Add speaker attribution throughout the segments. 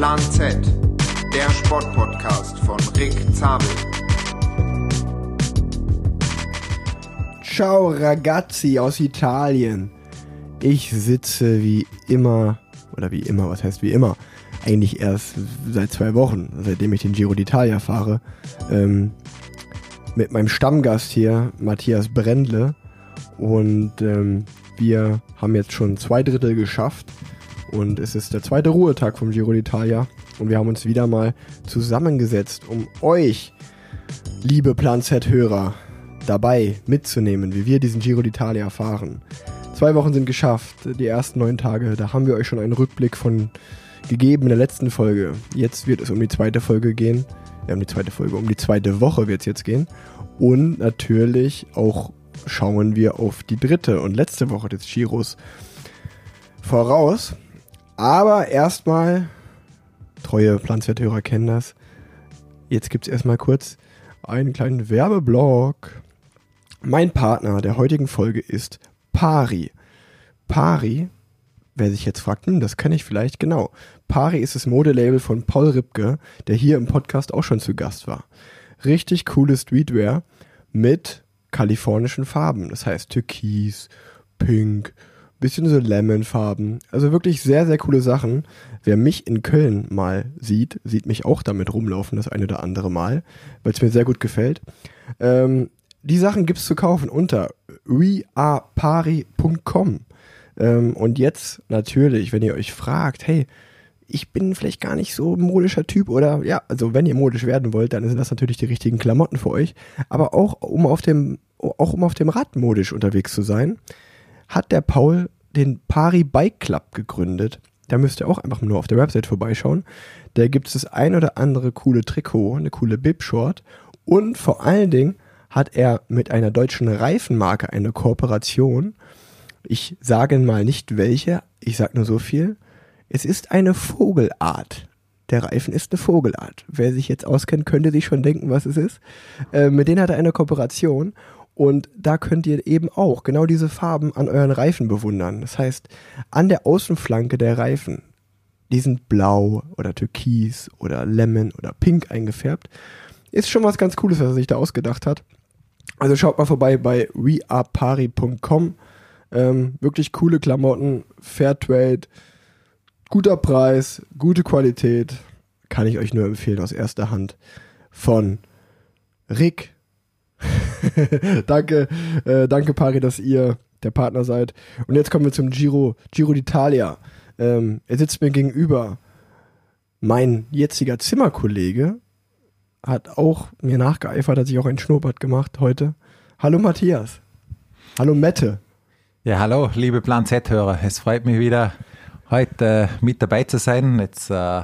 Speaker 1: Plan Z, der Sportpodcast von Rick Zabel.
Speaker 2: Ciao ragazzi aus Italien. Ich sitze wie immer, oder wie immer, was heißt wie immer? Eigentlich erst seit zwei Wochen, seitdem ich den Giro d'Italia fahre, ähm, mit meinem Stammgast hier, Matthias Brendle. Und ähm, wir haben jetzt schon zwei Drittel geschafft. Und es ist der zweite Ruhetag vom Giro d'Italia. Und wir haben uns wieder mal zusammengesetzt, um euch, liebe Plan Z-Hörer, dabei mitzunehmen, wie wir diesen Giro d'Italia fahren. Zwei Wochen sind geschafft, die ersten neun Tage. Da haben wir euch schon einen Rückblick von gegeben in der letzten Folge. Jetzt wird es um die zweite Folge gehen. Ja, um die zweite Folge, um die zweite Woche wird es jetzt gehen. Und natürlich auch schauen wir auf die dritte und letzte Woche des Giros voraus. Aber erstmal, treue Planzwerthörer kennen das. Jetzt gibt es erstmal kurz einen kleinen Werbeblock. Mein Partner der heutigen Folge ist Pari. Pari, wer sich jetzt fragt, hm, das kann ich vielleicht, genau. Pari ist das Modelabel von Paul Ripke, der hier im Podcast auch schon zu Gast war. Richtig coole Streetwear mit kalifornischen Farben. Das heißt Türkis, Pink, bisschen so Lemonfarben. Also wirklich sehr, sehr coole Sachen. Wer mich in Köln mal sieht, sieht mich auch damit rumlaufen, das eine oder andere Mal, weil es mir sehr gut gefällt. Ähm, die Sachen gibt's zu kaufen unter wearepari.com. Ähm, und jetzt natürlich, wenn ihr euch fragt, hey, ich bin vielleicht gar nicht so modischer Typ oder ja, also wenn ihr modisch werden wollt, dann sind das natürlich die richtigen Klamotten für euch. Aber auch um auf dem, auch um auf dem Rad modisch unterwegs zu sein, hat der Paul den Pari Bike Club gegründet. Da müsst ihr auch einfach nur auf der Website vorbeischauen. Da gibt es das ein oder andere coole Trikot, eine coole Bib-Short und vor allen Dingen hat er mit einer deutschen Reifenmarke eine Kooperation. Ich sage mal nicht welche, ich sage nur so viel. Es ist eine Vogelart. Der Reifen ist eine Vogelart. Wer sich jetzt auskennt, könnte sich schon denken, was es ist. Äh, mit denen hat er eine Kooperation und da könnt ihr eben auch genau diese Farben an euren Reifen bewundern. Das heißt, an der Außenflanke der Reifen, die sind blau oder türkis oder lemon oder pink eingefärbt. Ist schon was ganz Cooles, was er sich da ausgedacht hat. Also schaut mal vorbei bei wearepari.com. Ähm, wirklich coole Klamotten, Fairtrade, guter Preis, gute Qualität. Kann ich euch nur empfehlen aus erster Hand von Rick. danke, äh, danke Pari, dass ihr der Partner seid. Und jetzt kommen wir zum Giro, Giro d'Italia. Ähm, er sitzt mir gegenüber. Mein jetziger Zimmerkollege hat auch mir nachgeeifert, hat sich auch ein Schnurrbart gemacht heute. Hallo Matthias. Hallo Mette.
Speaker 3: Ja, hallo, liebe Plan Z-Hörer. Es freut mich wieder, heute äh, mit dabei zu sein. Jetzt äh,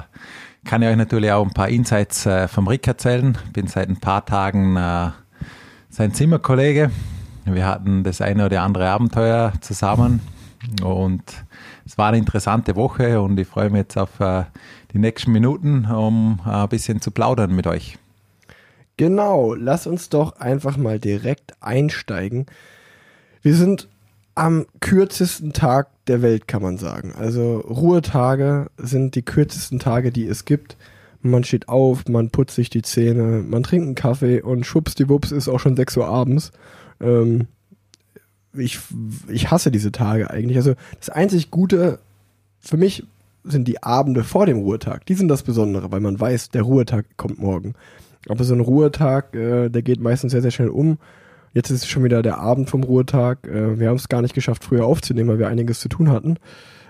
Speaker 3: kann ich euch natürlich auch ein paar Insights äh, vom Rick erzählen. Bin seit ein paar Tagen äh, sein Zimmerkollege. Wir hatten das eine oder andere Abenteuer zusammen und es war eine interessante Woche und ich freue mich jetzt auf äh, die nächsten Minuten, um äh, ein bisschen zu plaudern mit euch.
Speaker 2: Genau, lass uns doch einfach mal direkt einsteigen. Wir sind am kürzesten Tag der Welt, kann man sagen. Also Ruhetage sind die kürzesten Tage, die es gibt. Man steht auf, man putzt sich die Zähne, man trinkt einen Kaffee und schwuppsdiwupps ist auch schon 6 Uhr abends. Ähm, ich, ich hasse diese Tage eigentlich. Also das einzig Gute für mich sind die Abende vor dem Ruhetag. Die sind das Besondere, weil man weiß, der Ruhetag kommt morgen. Aber so ein Ruhetag, äh, der geht meistens sehr, sehr schnell um. Jetzt ist schon wieder der Abend vom Ruhetag. Äh, wir haben es gar nicht geschafft, früher aufzunehmen, weil wir einiges zu tun hatten.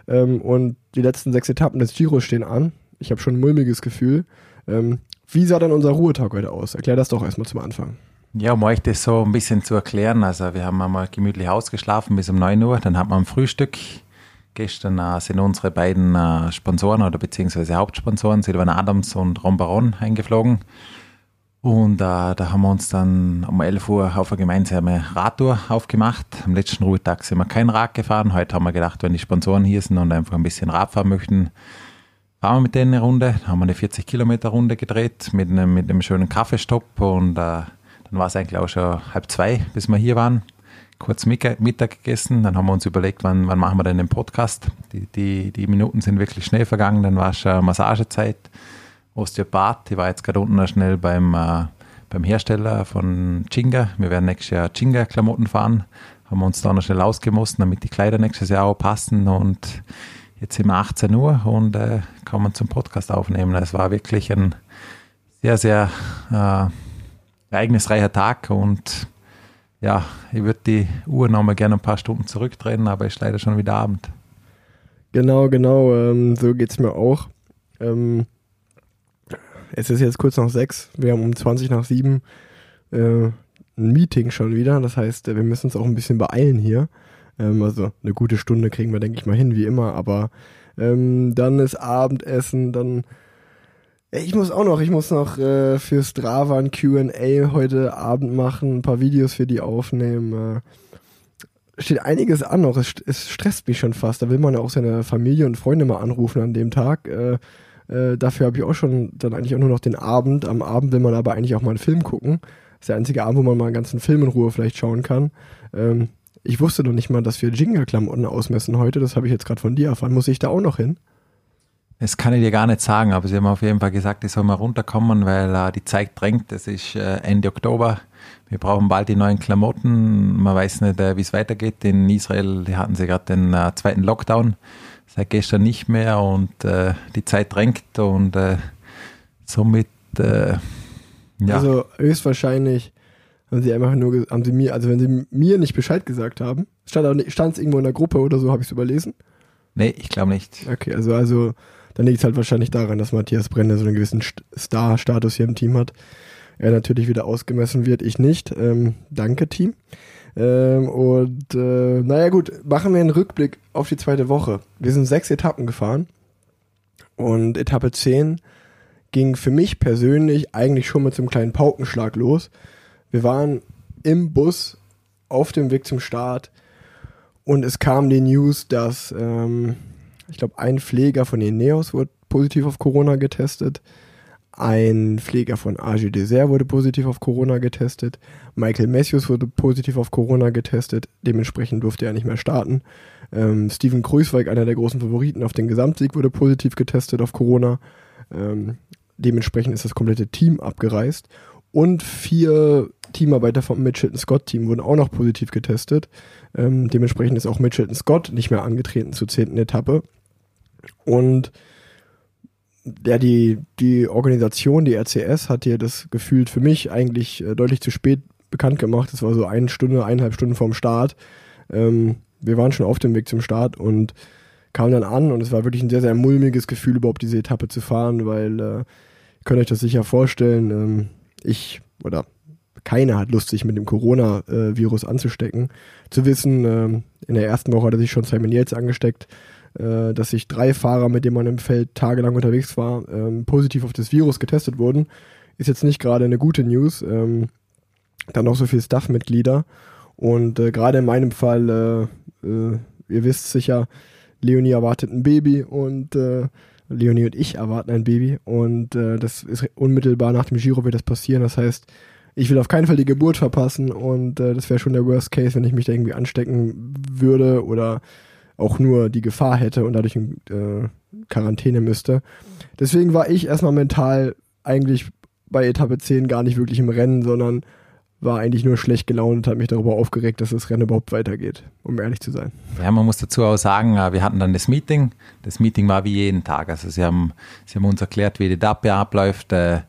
Speaker 2: Ähm, und die letzten sechs Etappen des Giros stehen an. Ich habe schon ein mulmiges Gefühl. Ähm, wie sah denn unser Ruhetag heute aus? Erklär das doch erstmal zum Anfang.
Speaker 3: Ja, um euch das so ein bisschen zu erklären. Also wir haben einmal gemütlich ausgeschlafen bis um 9 Uhr, dann hat man ein Frühstück. Gestern äh, sind unsere beiden äh, Sponsoren oder beziehungsweise Hauptsponsoren, Silvan Adams und Ron Baron, eingeflogen. Und äh, da haben wir uns dann um 11 Uhr auf eine gemeinsame Radtour aufgemacht. Am letzten Ruhetag sind wir kein Rad gefahren. Heute haben wir gedacht, wenn die Sponsoren hier sind und einfach ein bisschen Rad fahren möchten, fahren wir mit denen eine Runde. Haben wir eine 40 Kilometer Runde gedreht mit einem, mit einem schönen Kaffeestopp und äh, dann war es eigentlich auch schon halb zwei, bis wir hier waren. kurz Mittag gegessen. Dann haben wir uns überlegt, wann, wann machen wir denn den Podcast. Die, die, die Minuten sind wirklich schnell vergangen. Dann war schon Massagezeit, Osteopath. Ich war jetzt gerade unten schnell beim, äh, beim Hersteller von Chinga. Wir werden nächstes Jahr Chinga-Klamotten fahren. Haben wir uns da noch schnell ausgemusst, damit die Kleider nächstes Jahr auch passen. Und jetzt sind wir 18 Uhr und äh, kommen zum Podcast aufnehmen. Es war wirklich ein sehr, sehr äh, ereignisreicher Tag und ja, ich würde die Uhr noch mal gerne ein paar Stunden zurückdrehen, aber ist leider schon wieder Abend.
Speaker 2: Genau, genau, ähm, so geht es mir auch. Ähm, es ist jetzt kurz nach sechs, wir haben um 20 nach sieben äh, ein Meeting schon wieder, das heißt, wir müssen uns auch ein bisschen beeilen hier. Ähm, also eine gute Stunde kriegen wir, denke ich mal, hin, wie immer, aber ähm, dann ist Abendessen, dann ich muss auch noch, ich muss noch äh, für Strava ein QA heute Abend machen, ein paar Videos für die aufnehmen. Äh, steht einiges an noch, es, es, stresst mich schon fast. Da will man ja auch seine Familie und Freunde mal anrufen an dem Tag. Äh, äh, dafür habe ich auch schon dann eigentlich auch nur noch den Abend. Am Abend will man aber eigentlich auch mal einen Film gucken. Das ist der einzige Abend, wo man mal einen ganzen Film in Ruhe vielleicht schauen kann. Ähm, ich wusste noch nicht mal, dass wir Jingle-Klamotten ausmessen heute. Das habe ich jetzt gerade von dir erfahren. Muss ich da auch noch hin?
Speaker 3: Das kann ich dir gar nicht sagen, aber sie haben auf jeden Fall gesagt, ich soll mal runterkommen, weil äh, die Zeit drängt. Es ist äh, Ende Oktober. Wir brauchen bald die neuen Klamotten. Man weiß nicht, äh, wie es weitergeht. In Israel die hatten sie gerade den äh, zweiten Lockdown. Seit gestern nicht mehr und äh, die Zeit drängt und äh, somit ja.
Speaker 2: Also höchstwahrscheinlich haben sie einfach nur, haben sie mir, also wenn sie mir nicht Bescheid gesagt haben, stand es irgendwo in der Gruppe oder so, habe ich es überlesen?
Speaker 3: Nee, ich glaube nicht.
Speaker 2: Okay, also, also dann liegt es halt wahrscheinlich daran, dass Matthias Brenner so einen gewissen Star-Status hier im Team hat. Er natürlich wieder ausgemessen wird, ich nicht. Ähm, danke, Team. Ähm, und äh, naja gut, machen wir einen Rückblick auf die zweite Woche. Wir sind sechs Etappen gefahren und Etappe 10 ging für mich persönlich eigentlich schon mit so einem kleinen Paukenschlag los. Wir waren im Bus auf dem Weg zum Start und es kam die News, dass ähm, ich glaube, ein Pfleger von Ineos wurde positiv auf Corona getestet. Ein Pfleger von AG Desert wurde positiv auf Corona getestet. Michael Matthews wurde positiv auf Corona getestet. Dementsprechend durfte er nicht mehr starten. Ähm, Steven Kruiswijk, einer der großen Favoriten auf den Gesamtsieg, wurde positiv getestet auf Corona. Ähm, dementsprechend ist das komplette Team abgereist. Und vier Teamarbeiter vom Mitchelton Scott Team wurden auch noch positiv getestet. Ähm, dementsprechend ist auch Mitchelton Scott nicht mehr angetreten zur zehnten Etappe. Und ja, die, die Organisation, die RCS, hat hier das gefühlt für mich eigentlich äh, deutlich zu spät bekannt gemacht. Das war so eine Stunde, eineinhalb Stunden vorm Start. Ähm, wir waren schon auf dem Weg zum Start und kamen dann an und es war wirklich ein sehr, sehr mulmiges Gefühl, überhaupt diese Etappe zu fahren, weil äh, ihr könnt euch das sicher vorstellen. Ähm, ich oder keiner hat Lust, sich mit dem Corona-Virus anzustecken. Zu wissen, ähm, in der ersten Woche hat er sich schon Simon Yates angesteckt äh, dass sich drei Fahrer, mit denen man im Feld tagelang unterwegs war, ähm, positiv auf das Virus getestet wurden. Ist jetzt nicht gerade eine gute News. Ähm, dann noch so viele Staff-Mitglieder. Und äh, gerade in meinem Fall, äh, ihr wisst sicher, Leonie erwartet ein Baby und Leonie und ich erwarten ein Baby. Und äh, das ist unmittelbar nach dem Giro wird das passieren. Das heißt, ich will auf keinen Fall die Geburt verpassen und äh, das wäre schon der Worst Case, wenn ich mich da irgendwie anstecken würde oder auch nur die Gefahr hätte und dadurch in äh, Quarantäne müsste. Deswegen war ich erstmal mental eigentlich bei Etappe 10 gar nicht wirklich im Rennen, sondern war eigentlich nur schlecht gelaunt und hat mich darüber aufgeregt, dass das Rennen überhaupt weitergeht, um ehrlich zu sein.
Speaker 3: Ja, man muss dazu auch sagen, äh, wir hatten dann das Meeting. Das Meeting war wie jeden Tag. Also sie haben, sie haben uns erklärt, wie die Etappe abläuft, äh,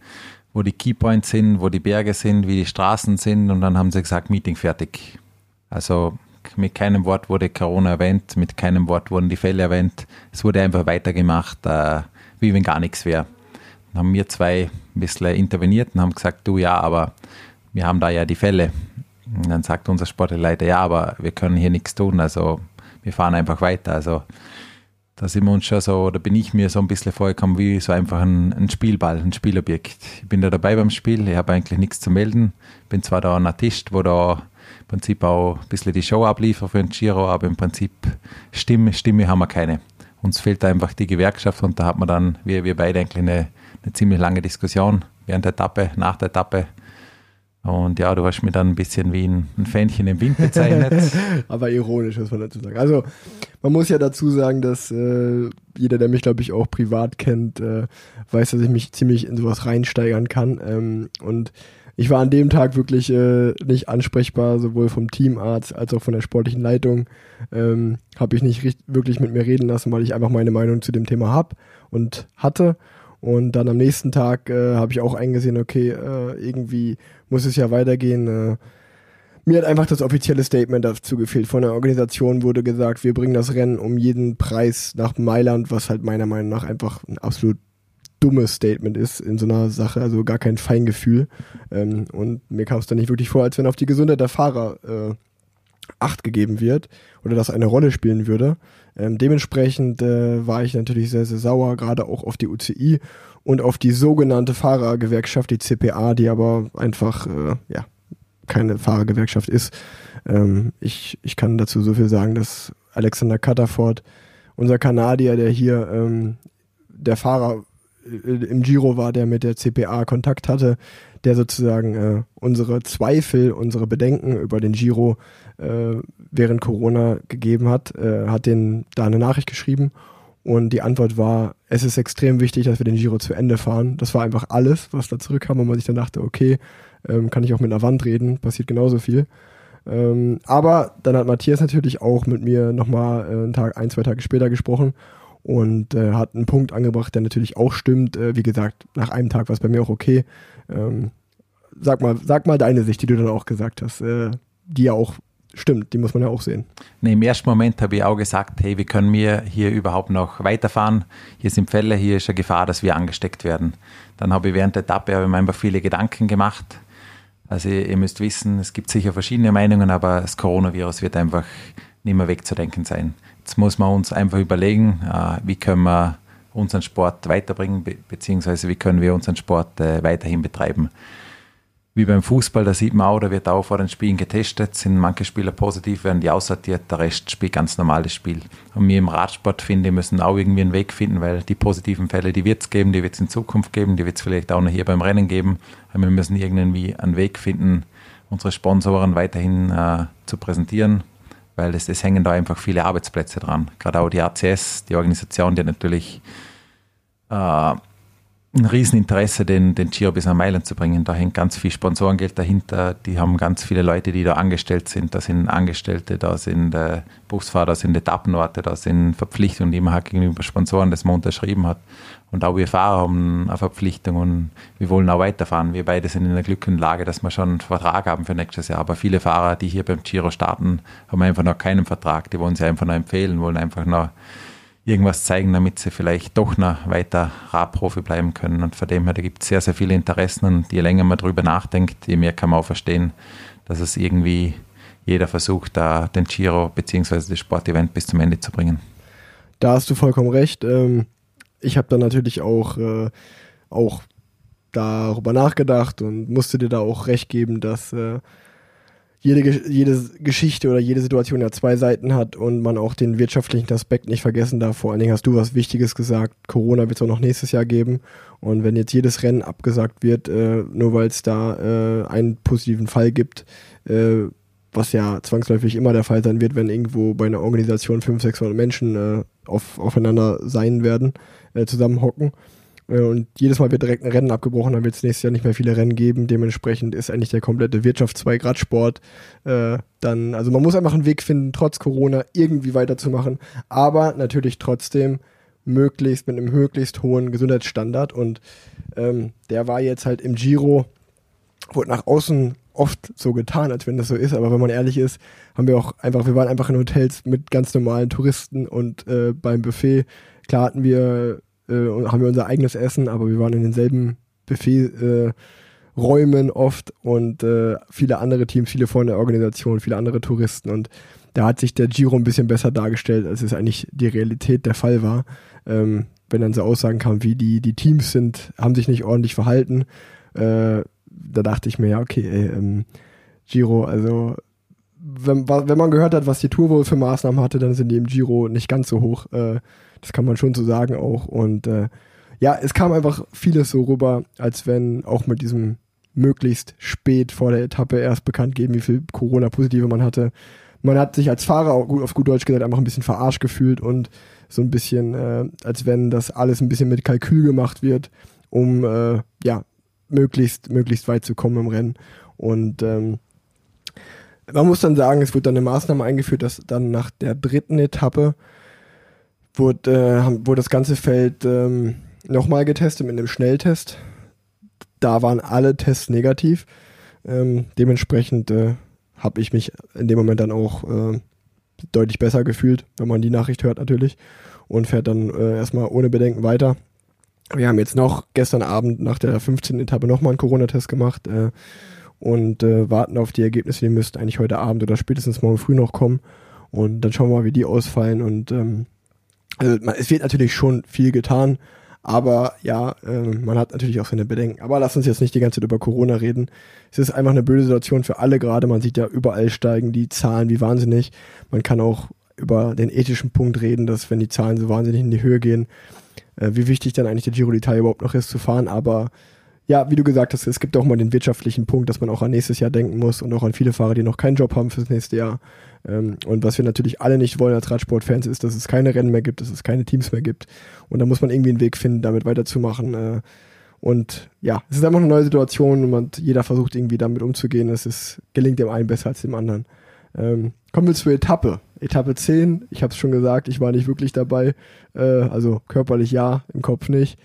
Speaker 3: wo die Keypoints sind, wo die Berge sind, wie die Straßen sind und dann haben sie gesagt, Meeting fertig. Also mit keinem Wort wurde Corona erwähnt, mit keinem Wort wurden die Fälle erwähnt. Es wurde einfach weitergemacht, äh, wie wenn gar nichts wäre. Dann haben wir zwei ein bisschen interveniert und haben gesagt, du ja, aber wir haben da ja die Fälle. Und dann sagt unser Sportleiter, ja, aber wir können hier nichts tun, also wir fahren einfach weiter. Also da sind wir uns schon so, da bin ich mir so ein bisschen vorgekommen wie so einfach ein, ein Spielball, ein Spielobjekt. Ich bin da dabei beim Spiel, ich habe eigentlich nichts zu melden. Bin zwar da an einem Tisch, wo da Prinzip auch ein bisschen die Show abliefern für den Giro, aber im Prinzip Stimme, Stimme haben wir keine. Uns fehlt einfach die Gewerkschaft und da hat man dann, wir, wir beide eigentlich eine, eine ziemlich lange Diskussion während der Etappe, nach der Etappe. Und ja, du hast mich dann ein bisschen wie ein, Fähnchen im Wind bezeichnet.
Speaker 2: Aber ironisch, muss man dazu sagen. Also, man muss ja dazu sagen, dass äh, jeder, der mich, glaube ich, auch privat kennt, äh, weiß, dass ich mich ziemlich in sowas reinsteigern kann. Ähm, und ich war an dem Tag wirklich äh, nicht ansprechbar, sowohl vom Teamarzt als auch von der sportlichen Leitung. Ähm, habe ich nicht wirklich mit mir reden lassen, weil ich einfach meine Meinung zu dem Thema hab und hatte. Und dann am nächsten Tag äh, habe ich auch eingesehen, okay, äh, irgendwie muss es ja weitergehen. Äh, mir hat einfach das offizielle Statement dazu gefehlt. Von der Organisation wurde gesagt, wir bringen das Rennen um jeden Preis nach Mailand, was halt meiner Meinung nach einfach ein absolut dummes Statement ist in so einer Sache, also gar kein Feingefühl. Ähm, und mir kam es dann nicht wirklich vor, als wenn auf die Gesundheit der Fahrer äh, Acht gegeben wird oder das eine Rolle spielen würde. Ähm, dementsprechend äh, war ich natürlich sehr, sehr sauer, gerade auch auf die UCI und auf die sogenannte Fahrergewerkschaft, die CPA, die aber einfach äh, ja, keine Fahrergewerkschaft ist. Ähm, ich, ich kann dazu so viel sagen, dass Alexander Catterford, unser Kanadier, der hier ähm, der Fahrer äh, im Giro war, der mit der CPA Kontakt hatte, der sozusagen äh, unsere Zweifel, unsere Bedenken über den Giro äh, während Corona gegeben hat, äh, hat den da eine Nachricht geschrieben und die Antwort war, es ist extrem wichtig, dass wir den Giro zu Ende fahren. Das war einfach alles, was da zurückkam, und man sich dann dachte, okay, ähm, kann ich auch mit einer Wand reden, passiert genauso viel. Ähm, aber dann hat Matthias natürlich auch mit mir nochmal äh, einen Tag, ein, zwei Tage später gesprochen und äh, hat einen Punkt angebracht, der natürlich auch stimmt. Äh, wie gesagt, nach einem Tag war es bei mir auch okay. Ähm, sag mal, sag mal deine Sicht, die du dann auch gesagt hast, äh, die ja auch stimmt, die muss man ja auch sehen.
Speaker 3: Nee, Im ersten Moment habe ich auch gesagt, hey, wie können wir hier überhaupt noch weiterfahren? Hier sind Fälle, hier ist eine Gefahr, dass wir angesteckt werden. Dann habe ich während der Etappe habe mir einfach viele Gedanken gemacht. Also ihr müsst wissen, es gibt sicher verschiedene Meinungen, aber das Coronavirus wird einfach nicht mehr wegzudenken sein. Jetzt muss man uns einfach überlegen, äh, wie können wir unseren Sport weiterbringen, beziehungsweise wie können wir unseren Sport äh, weiterhin betreiben. Wie beim Fußball, da sieht man auch, da wird auch vor den Spielen getestet, sind manche Spieler positiv, werden die aussortiert, der Rest spielt ganz normales Spiel. Und wir im Radsport, finde ich, müssen auch irgendwie einen Weg finden, weil die positiven Fälle, die wird es geben, die wird es in Zukunft geben, die wird es vielleicht auch noch hier beim Rennen geben. Aber wir müssen irgendwie einen Weg finden, unsere Sponsoren weiterhin äh, zu präsentieren, weil es, es hängen da einfach viele Arbeitsplätze dran. Gerade auch die ACS, die Organisation, die natürlich äh, ein Rieseninteresse, den, den Giro bis nach Mailand zu bringen. Da hängt ganz viel Sponsorengeld dahinter. Die haben ganz viele Leute, die da angestellt sind. Da sind Angestellte, da sind äh, Busfahrer, da sind Etappenorte, da sind Verpflichtungen, die man halt gegenüber Sponsoren, das man unterschrieben hat. Und auch wir Fahrer haben eine Verpflichtung und wir wollen auch weiterfahren. Wir beide sind in der glücklichen Lage, dass wir schon einen Vertrag haben für nächstes Jahr. Aber viele Fahrer, die hier beim Giro starten, haben einfach noch keinen Vertrag. Die wollen sie einfach noch empfehlen, wollen einfach noch irgendwas zeigen, damit sie vielleicht doch noch weiter Radprofi bleiben können. Und von dem her, da gibt es sehr, sehr viele Interessen und je länger man darüber nachdenkt, je mehr kann man auch verstehen, dass es irgendwie jeder versucht, da den Giro bzw. das Sportevent bis zum Ende zu bringen.
Speaker 2: Da hast du vollkommen recht. Ähm, ich habe dann natürlich auch, äh, auch darüber nachgedacht und musste dir da auch recht geben, dass äh, jede, jede Geschichte oder jede Situation ja zwei Seiten hat und man auch den wirtschaftlichen Aspekt nicht vergessen darf. Vor allen Dingen hast du was Wichtiges gesagt. Corona wird es auch noch nächstes Jahr geben. Und wenn jetzt jedes Rennen abgesagt wird, äh, nur weil es da äh, einen positiven Fall gibt, äh, was ja zwangsläufig immer der Fall sein wird, wenn irgendwo bei einer Organisation 500, 600 Menschen äh, auf, aufeinander sein werden, äh, zusammenhocken, und jedes Mal wird direkt ein Rennen abgebrochen, dann wird es nächstes Jahr nicht mehr viele Rennen geben. Dementsprechend ist eigentlich der komplette Wirtschaftszweig Radsport äh, dann, also man muss einfach einen Weg finden, trotz Corona irgendwie weiterzumachen, aber natürlich trotzdem möglichst mit einem möglichst hohen Gesundheitsstandard. Und ähm, der war jetzt halt im Giro, wurde nach außen oft so getan, als wenn das so ist, aber wenn man ehrlich ist, haben wir auch einfach, wir waren einfach in Hotels mit ganz normalen Touristen und äh, beim Buffet, klar hatten wir äh, haben wir unser eigenes Essen, aber wir waren in denselben Buffet-Räumen äh, oft und äh, viele andere Teams, viele von der Organisation, viele andere Touristen und da hat sich der Giro ein bisschen besser dargestellt, als es eigentlich die Realität der Fall war. Ähm, wenn dann so Aussagen kamen, wie die, die Teams sind, haben sich nicht ordentlich verhalten, äh, da dachte ich mir, ja, okay, ey, ähm, Giro, also wenn, wenn man gehört hat, was die Tour wohl für Maßnahmen hatte, dann sind die im Giro nicht ganz so hoch. Äh, das kann man schon so sagen auch. Und äh, ja, es kam einfach vieles so rüber, als wenn auch mit diesem möglichst spät vor der Etappe erst bekannt geben, wie viel Corona-Positive man hatte. Man hat sich als Fahrer auch gut auf gut Deutsch gesagt einfach ein bisschen verarscht gefühlt und so ein bisschen, äh, als wenn das alles ein bisschen mit Kalkül gemacht wird, um äh, ja möglichst möglichst weit zu kommen im Rennen. Und ähm, man muss dann sagen, es wurde dann eine Maßnahme eingeführt, dass dann nach der dritten Etappe wurde, äh, wurde das ganze Feld ähm, nochmal getestet mit einem Schnelltest. Da waren alle Tests negativ. Ähm, dementsprechend äh, habe ich mich in dem Moment dann auch äh, deutlich besser gefühlt, wenn man die Nachricht hört natürlich und fährt dann äh, erstmal ohne Bedenken weiter. Wir haben jetzt noch gestern Abend nach der 15. Etappe nochmal einen Corona-Test gemacht äh, und äh, warten auf die Ergebnisse. Die müssten eigentlich heute Abend oder spätestens morgen früh noch kommen. Und dann schauen wir mal, wie die ausfallen. Und ähm, also, es wird natürlich schon viel getan, aber ja, äh, man hat natürlich auch seine Bedenken. Aber lass uns jetzt nicht die ganze Zeit über Corona reden. Es ist einfach eine böse Situation für alle gerade. Man sieht ja überall steigen die Zahlen wie wahnsinnig. Man kann auch über den ethischen Punkt reden, dass wenn die Zahlen so wahnsinnig in die Höhe gehen, äh, wie wichtig dann eigentlich der Giro d'Italia überhaupt noch ist zu fahren. Aber ja, wie du gesagt hast, es gibt auch mal den wirtschaftlichen Punkt, dass man auch an nächstes Jahr denken muss und auch an viele Fahrer, die noch keinen Job haben fürs nächste Jahr. Ähm, und was wir natürlich alle nicht wollen als Radsportfans ist, dass es keine Rennen mehr gibt, dass es keine Teams mehr gibt. Und da muss man irgendwie einen Weg finden, damit weiterzumachen. Äh, und ja, es ist einfach eine neue Situation und jeder versucht irgendwie damit umzugehen. Es ist, gelingt dem einen besser als dem anderen. Ähm, kommen wir zur Etappe. Etappe 10, ich habe es schon gesagt, ich war nicht wirklich dabei. Äh, also körperlich ja, im Kopf nicht.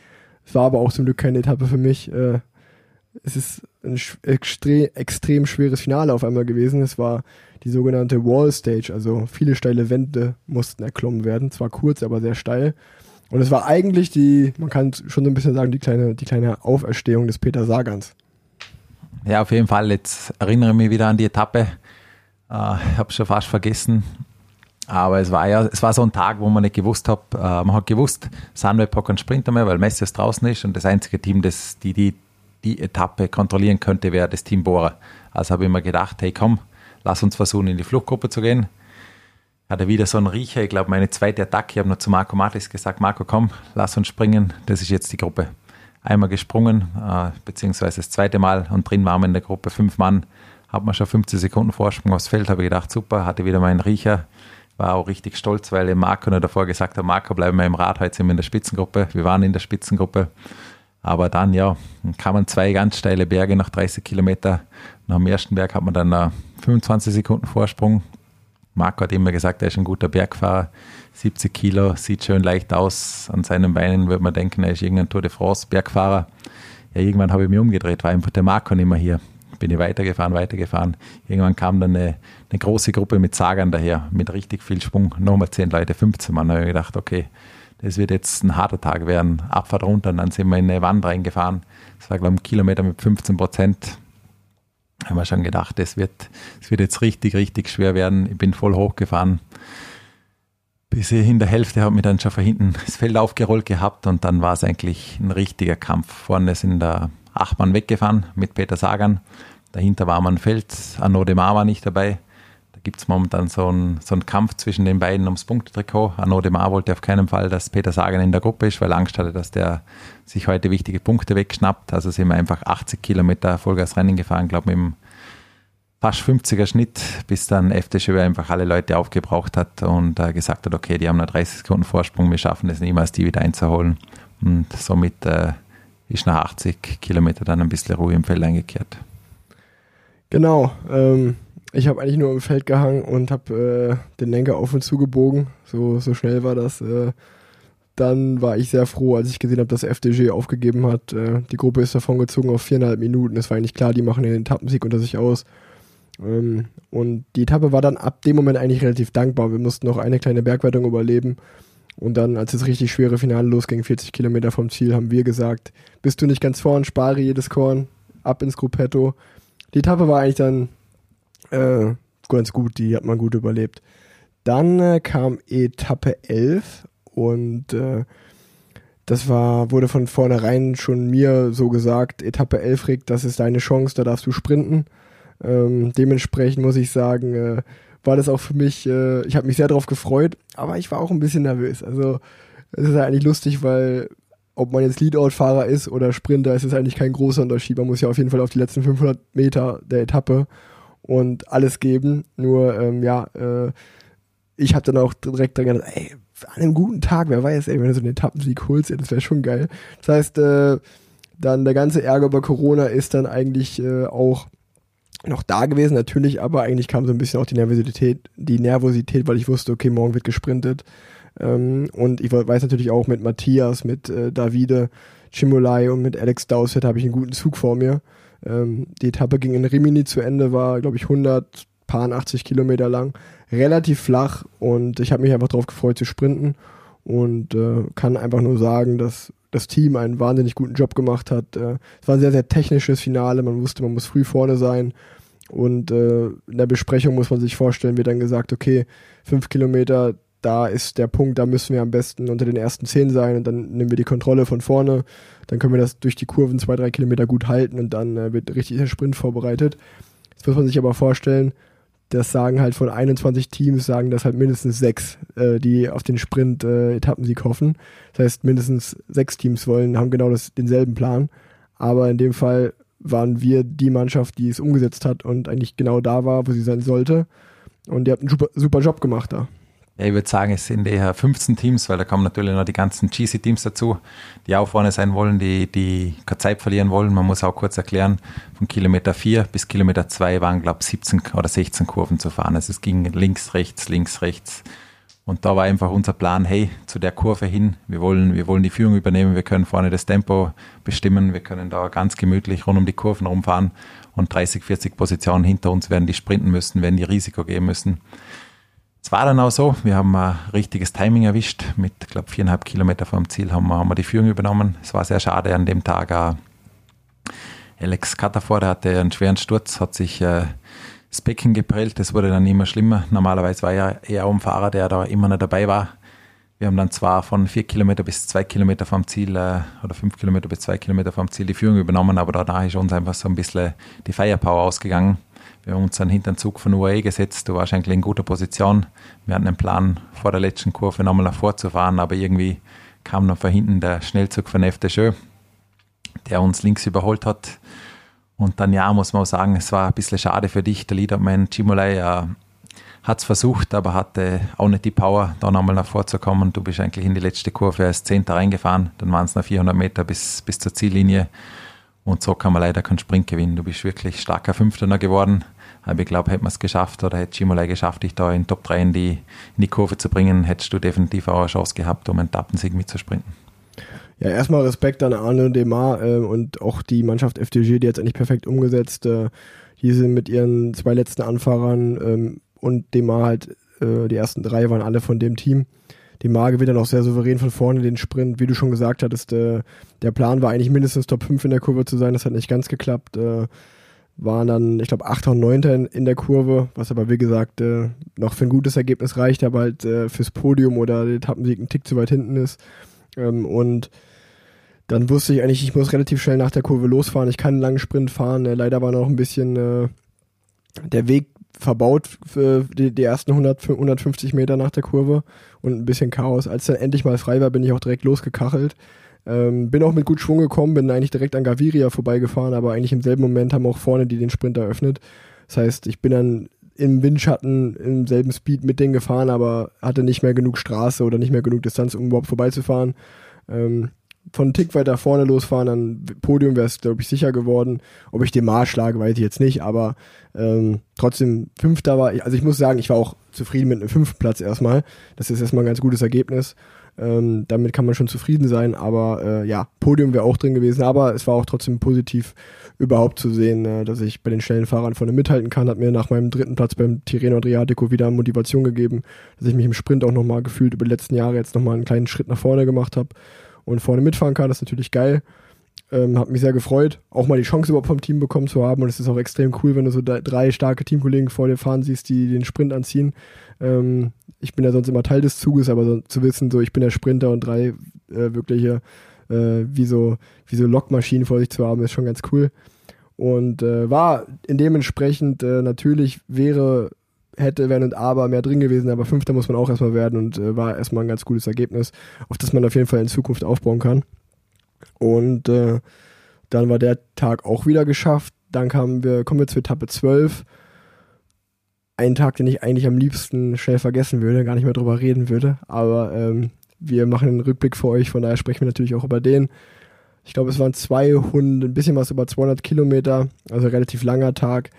Speaker 2: Es war aber auch zum Glück keine Etappe für mich. Äh, es ist ein extrem, extrem schweres Finale auf einmal gewesen. Es war die sogenannte Wall Stage, also viele steile Wände mussten erklommen werden. Zwar kurz, aber sehr steil. Und es war eigentlich die, man kann schon so ein bisschen sagen, die kleine, die kleine Auferstehung des Peter Sagans.
Speaker 3: Ja, auf jeden Fall. Jetzt erinnere ich mich wieder an die Etappe. Äh, ich habe es schon fast vergessen. Aber es war ja, es war so ein Tag, wo man nicht gewusst hat, äh, man hat gewusst, Sunweb hat keinen Sprinter mehr, weil Messi draußen ist und das einzige Team, das die, die, die Etappe kontrollieren könnte, wäre das Team Bora. Also habe ich mir gedacht, hey komm, lass uns versuchen, in die Fluchtgruppe zu gehen. Hatte wieder so einen Riecher, ich glaube meine zweite Attacke, ich habe noch zu Marco Matis gesagt, Marco komm, lass uns springen, das ist jetzt die Gruppe. Einmal gesprungen, äh, beziehungsweise das zweite Mal und drin waren wir in der Gruppe fünf Mann, hat man schon 15 Sekunden Vorsprung aufs Feld, habe ich gedacht, super, hatte wieder meinen Riecher, war auch richtig stolz, weil Marco noch davor gesagt hat, Marco, bleiben wir im Rad, heute sind wir in der Spitzengruppe. Wir waren in der Spitzengruppe. Aber dann, ja, kamen zwei ganz steile Berge nach 30 Kilometer. Nach dem ersten Berg hat man dann 25 Sekunden Vorsprung. Marco hat immer gesagt, er ist ein guter Bergfahrer. 70 Kilo, sieht schön leicht aus. An seinen Beinen würde man denken, er ist irgendein Tour de France Bergfahrer. Ja, irgendwann habe ich mich umgedreht, war einfach der Marco nicht mehr hier bin ich weitergefahren, weitergefahren. Irgendwann kam dann eine, eine große Gruppe mit Sagern daher, mit richtig viel Schwung. Nochmal 10 Leute, 15 Mann. Da habe ich gedacht, okay, das wird jetzt ein harter Tag werden. Abfahrt runter und dann sind wir in eine Wand reingefahren. Das war, glaube ich, ein Kilometer mit 15 Prozent. Da haben wir schon gedacht, das wird, das wird jetzt richtig, richtig schwer werden. Ich bin voll hochgefahren. Bis in der Hälfte habe ich dann schon von hinten das Feld aufgerollt gehabt und dann war es eigentlich ein richtiger Kampf. Vorne sind da acht Mann weggefahren mit Peter Sagan. Dahinter war man Feld, Arnaud Demar war nicht dabei. Da gibt es momentan so einen, so einen Kampf zwischen den beiden ums Punktetrikot. Arnaud Demar wollte auf keinen Fall, dass Peter Sagan in der Gruppe ist, weil Angst hatte, dass der sich heute wichtige Punkte wegschnappt. Also sind wir einfach 80 Kilometer Vollgasrennen gefahren, glaube ich, dem fast 50er Schnitt, bis dann FDSchö einfach alle Leute aufgebraucht hat und äh, gesagt hat, okay, die haben noch 30 Sekunden Vorsprung, wir schaffen es niemals, die wieder einzuholen. Und somit äh, ist nach 80 Kilometern dann ein bisschen Ruhe im Feld eingekehrt.
Speaker 2: Genau. Ähm, ich habe eigentlich nur im Feld gehangen und habe äh, den Lenker auf und zu gebogen. So, so schnell war das. Äh, dann war ich sehr froh, als ich gesehen habe, dass FDG aufgegeben hat. Äh, die Gruppe ist davon gezogen auf viereinhalb Minuten. Es war eigentlich klar, die machen den Etappensieg unter sich aus. Ähm, und die Etappe war dann ab dem Moment eigentlich relativ dankbar. Wir mussten noch eine kleine Bergwertung überleben. Und dann, als das richtig schwere Finale losging, 40 Kilometer vom Ziel, haben wir gesagt, bist du nicht ganz vorn, spare jedes Korn, ab ins Gruppetto. Die Etappe war eigentlich dann äh, ganz gut, die hat man gut überlebt. Dann äh, kam Etappe 11 und äh, das war, wurde von vornherein schon mir so gesagt, Etappe 11, Rick, das ist deine Chance, da darfst du sprinten. Ähm, dementsprechend muss ich sagen, äh, war das auch für mich, äh, ich habe mich sehr darauf gefreut, aber ich war auch ein bisschen nervös. Also es ist eigentlich lustig, weil ob man jetzt Leadout-Fahrer ist oder Sprinter, ist es eigentlich kein großer Unterschied. Man muss ja auf jeden Fall auf die letzten 500 Meter der Etappe und alles geben. Nur, ähm, ja, äh, ich habe dann auch direkt dran gedacht, ey, an einem guten Tag, wer weiß, ey, wenn du so einen Etappensieg holst, ey, das wäre schon geil. Das heißt, äh, dann der ganze Ärger über Corona ist dann eigentlich äh, auch noch da gewesen, natürlich, aber eigentlich kam so ein bisschen auch die Nervosität, die Nervosität, weil ich wusste, okay, morgen wird gesprintet. Ähm, und ich weiß natürlich auch mit Matthias, mit äh, Davide Chimolai und mit Alex Dowsett habe ich einen guten Zug vor mir. Ähm, die Etappe ging in Rimini zu Ende, war, glaube ich, 180 Kilometer lang, relativ flach und ich habe mich einfach darauf gefreut zu sprinten und äh, kann einfach nur sagen, dass das Team einen wahnsinnig guten Job gemacht hat. Äh, es war ein sehr, sehr technisches Finale, man wusste, man muss früh vorne sein und äh, in der Besprechung muss man sich vorstellen, wird dann gesagt, okay, fünf Kilometer, da ist der Punkt, da müssen wir am besten unter den ersten zehn sein und dann nehmen wir die Kontrolle von vorne. Dann können wir das durch die Kurven zwei, drei Kilometer gut halten und dann äh, wird richtig der Sprint vorbereitet. Jetzt muss man sich aber vorstellen, das sagen halt von 21 Teams, sagen das halt mindestens sechs, äh, die auf den Sprint äh, Etappensieg hoffen. Das heißt, mindestens sechs Teams wollen, haben genau das, denselben Plan. Aber in dem Fall waren wir die Mannschaft, die es umgesetzt hat und eigentlich genau da war, wo sie sein sollte. Und ihr habt einen super, super Job gemacht da.
Speaker 3: Ja, ich würde sagen, es sind eher 15 Teams, weil da kommen natürlich noch die ganzen GC-Teams dazu, die auch vorne sein wollen, die, die keine Zeit verlieren wollen. Man muss auch kurz erklären, von Kilometer 4 bis Kilometer 2 waren, glaube ich, 17 oder 16 Kurven zu fahren. Also es ging links, rechts, links, rechts. Und da war einfach unser Plan, hey, zu der Kurve hin, wir wollen, wir wollen die Führung übernehmen, wir können vorne das Tempo bestimmen, wir können da ganz gemütlich rund um die Kurven rumfahren und 30, 40 Positionen hinter uns werden die sprinten müssen, werden die Risiko gehen müssen. Es war dann auch so, wir haben ein richtiges Timing erwischt. Mit, ich glaube, viereinhalb Kilometer vom Ziel haben wir, haben wir die Führung übernommen. Es war sehr schade an dem Tag. Auch Alex Catafort, der hatte einen schweren Sturz, hat sich äh, das Becken geprellt. Das wurde dann immer schlimmer. Normalerweise war er eher ein Fahrer, der da immer noch dabei war. Wir haben dann zwar von vier Kilometer bis zwei Kilometer vom Ziel äh, oder fünf Kilometer bis zwei Kilometer vom Ziel die Führung übernommen, aber danach ist uns einfach so ein bisschen die Firepower ausgegangen. Wir haben uns dann hinter den Zug von UAE gesetzt. Du warst eigentlich in guter Position. Wir hatten einen Plan, vor der letzten Kurve nochmal nach vorzufahren, aber irgendwie kam dann von hinten der Schnellzug von FDJ, der uns links überholt hat. Und dann, ja, muss man auch sagen, es war ein bisschen schade für dich. Der Leaderman Chimolai äh, hat es versucht, aber hatte auch nicht die Power, da nochmal nach vorzukommen. Du bist eigentlich in die letzte Kurve als Zehnter reingefahren. Dann waren es noch 400 Meter bis, bis zur Ziellinie. Und so kann man leider keinen Sprint gewinnen. Du bist wirklich starker Fünfter geworden. Aber ich glaube, hätten wir es geschafft oder hätte Chimolai geschafft, dich da in Top 3 in die, in die Kurve zu bringen, hättest du definitiv auch eine Chance gehabt, um einen Etappensieg mitzusprinten.
Speaker 2: Ja, erstmal Respekt an Arne Demar äh, und auch die Mannschaft FDG, die jetzt eigentlich perfekt umgesetzt. Äh, die sind mit ihren zwei letzten Anfahrern ähm, und Demar halt, äh, die ersten drei waren alle von dem Team. Demar gewinnt dann auch sehr souverän von vorne den Sprint. Wie du schon gesagt hattest, äh, der Plan war eigentlich mindestens Top 5 in der Kurve zu sein. Das hat nicht ganz geklappt. Äh, waren dann, ich glaube, 8. und 9. In, in, der Kurve, was aber wie gesagt äh, noch für ein gutes Ergebnis reicht, aber halt äh, fürs Podium oder den Etappensieg ein Tick zu weit hinten ist. Ähm, und dann wusste ich eigentlich, ich muss relativ schnell nach der Kurve losfahren. Ich kann einen langen Sprint fahren. Äh, leider war noch ein bisschen äh, der Weg verbaut für die, die ersten 100, 150 Meter nach der Kurve und ein bisschen Chaos. Als dann endlich mal frei war, bin ich auch direkt losgekachelt. Ähm, bin auch mit gut Schwung gekommen, bin eigentlich direkt an Gaviria vorbeigefahren, aber eigentlich im selben Moment haben auch vorne die den Sprint eröffnet. Das heißt, ich bin dann im Windschatten im selben Speed mit denen gefahren, aber hatte nicht mehr genug Straße oder nicht mehr genug Distanz, um überhaupt vorbeizufahren. Ähm, von Tick weiter vorne losfahren, dann Podium wäre es, glaube ich, sicher geworden. Ob ich den Marsch schlage, weiß ich jetzt nicht, aber ähm, trotzdem Fünfter war ich, also ich muss sagen, ich war auch zufrieden mit einem fünften Platz erstmal. Das ist erstmal ein ganz gutes Ergebnis. Ähm, damit kann man schon zufrieden sein, aber äh, ja, Podium wäre auch drin gewesen, aber es war auch trotzdem positiv überhaupt zu sehen, äh, dass ich bei den schnellen Fahrern vorne mithalten kann, hat mir nach meinem dritten Platz beim Tirreno Adriatico wieder Motivation gegeben, dass ich mich im Sprint auch nochmal gefühlt über die letzten Jahre jetzt nochmal einen kleinen Schritt nach vorne gemacht habe und vorne mitfahren kann, das ist natürlich geil. Ähm, hat mich sehr gefreut, auch mal die Chance überhaupt vom Team bekommen zu haben. Und es ist auch extrem cool, wenn du so drei starke Teamkollegen vor dir fahren siehst, die den Sprint anziehen. Ähm, ich bin ja sonst immer Teil des Zuges, aber so, zu wissen, so ich bin der Sprinter und drei äh, wirkliche äh, wie so wie so Lokmaschinen vor sich zu haben, ist schon ganz cool. Und äh, war in dementsprechend äh, natürlich wäre hätte, wenn und aber mehr drin gewesen, aber Fünfter muss man auch erstmal werden und äh, war erstmal ein ganz gutes Ergebnis, auf das man auf jeden Fall in Zukunft aufbauen kann. Und äh, dann war der Tag auch wieder geschafft. Dann kamen wir, kommen wir zur Etappe 12. Ein Tag, den ich eigentlich am liebsten schnell vergessen würde, gar nicht mehr drüber reden würde. Aber ähm, wir machen einen Rückblick für euch, von daher sprechen wir natürlich auch über den. Ich glaube, es waren 200, ein bisschen was über 200 Kilometer, also relativ langer Tag.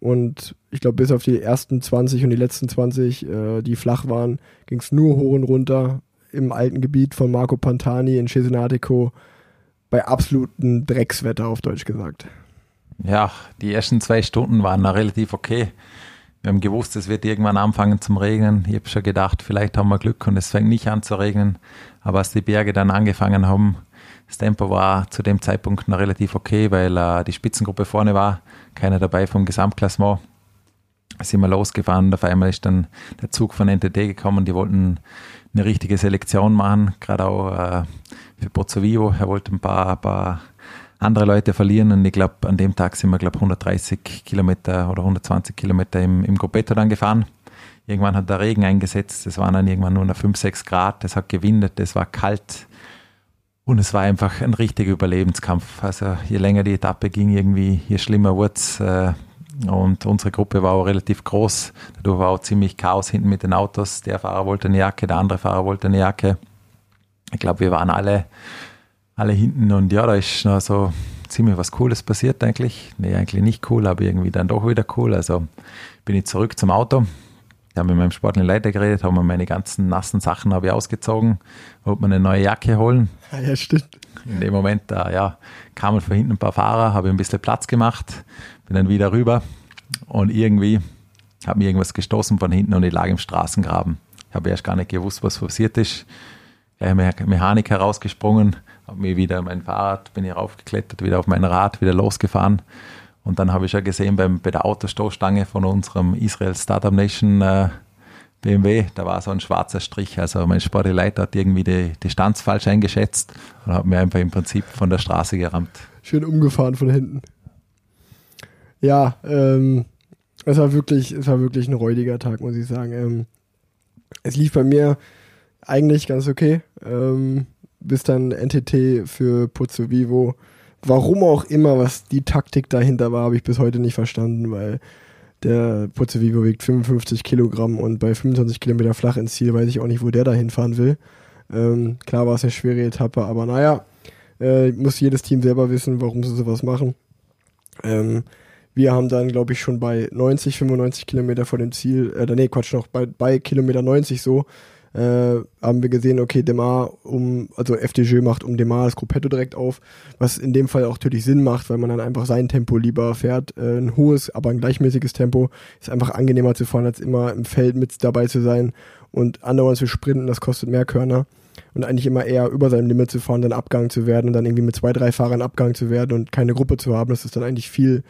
Speaker 2: Und ich glaube, bis auf die ersten 20 und die letzten 20, äh, die flach waren, ging es nur hoch und runter im alten Gebiet von Marco Pantani in Cesenatico bei absolutem Dreckswetter, auf Deutsch gesagt.
Speaker 3: Ja, die ersten zwei Stunden waren da relativ okay. Wir haben gewusst, es wird irgendwann anfangen zum Regnen. Ich habe schon gedacht, vielleicht haben wir Glück und es fängt nicht an zu regnen. Aber als die Berge dann angefangen haben, das Tempo war zu dem Zeitpunkt noch relativ okay, weil äh, die Spitzengruppe vorne war, keiner dabei vom Gesamtklassement. Sind wir losgefahren, auf einmal ist dann der Zug von NTT gekommen, die wollten eine richtige Selektion machen, gerade auch äh, für Pozzo Vivo. Er wollte ein paar, ein paar andere Leute verlieren und ich glaube, an dem Tag sind wir, glaube 130 Kilometer oder 120 Kilometer im, im Gruppetto dann gefahren. Irgendwann hat der Regen eingesetzt, es waren dann irgendwann nur noch 5, 6 Grad, es hat gewindet, es war kalt und es war einfach ein richtiger Überlebenskampf. Also je länger die Etappe ging, irgendwie, je schlimmer wurde es. Äh, und unsere Gruppe war auch relativ groß. Dadurch war auch ziemlich Chaos hinten mit den Autos. Der Fahrer wollte eine Jacke, der andere Fahrer wollte eine Jacke. Ich glaube, wir waren alle, alle hinten und ja, da ist noch so ziemlich was Cooles passiert eigentlich. Nee, eigentlich nicht cool, aber irgendwie dann doch wieder cool. Also bin ich zurück zum Auto, wir mit meinem sportlichen Leiter geredet, haben wir meine ganzen nassen Sachen habe ich ausgezogen, wollte mir eine neue Jacke holen.
Speaker 2: Ja, stimmt.
Speaker 3: In dem Moment, da ja, kamen von hinten ein paar Fahrer, habe ein bisschen Platz gemacht, bin dann wieder rüber und irgendwie hat mir irgendwas gestoßen von hinten und ich lag im Straßengraben. Ich habe erst gar nicht gewusst, was passiert ist. Gleich Mechanik herausgesprungen, habe mir wieder mein Fahrrad, bin hier raufgeklettert, wieder auf mein Rad, wieder losgefahren und dann habe ich ja gesehen beim, bei der Autostoßstange von unserem Israel Startup Nation äh, BMW, da war so ein schwarzer Strich. Also mein Sportleiter hat irgendwie die Distanz falsch eingeschätzt und hat mir einfach im Prinzip von der Straße gerammt.
Speaker 2: Schön umgefahren von hinten. Ja, ähm, es war wirklich, es war wirklich ein räudiger Tag, muss ich sagen. Ähm, es lief bei mir eigentlich ganz okay, ähm, bis dann NTT für Pozzo Vivo Warum auch immer, was die Taktik dahinter war, habe ich bis heute nicht verstanden, weil der Putze Vivo wiegt 55 Kilogramm und bei 25 Kilometer flach ins Ziel weiß ich auch nicht, wo der da hinfahren will. Ähm, klar war es eine schwere Etappe, aber naja, äh, muss jedes Team selber wissen, warum sie sowas machen. Ähm, wir haben dann, glaube ich, schon bei 90, 95 Kilometer vor dem Ziel, äh, nee, Quatsch, noch bei, bei Kilometer 90 so, äh, haben wir gesehen, okay, Demar um, also FDJ macht um Demar das Gruppetto direkt auf, was in dem Fall auch natürlich Sinn macht, weil man dann einfach sein Tempo lieber fährt. Äh, ein hohes, aber ein gleichmäßiges Tempo ist einfach angenehmer zu fahren, als immer im Feld mit dabei zu sein und andauernd zu sprinten, das kostet mehr Körner. Und eigentlich immer eher über seinem Limit zu fahren, dann Abgang zu werden und dann irgendwie mit zwei, drei Fahrern Abgang zu werden und keine Gruppe zu haben, das ist dann eigentlich viel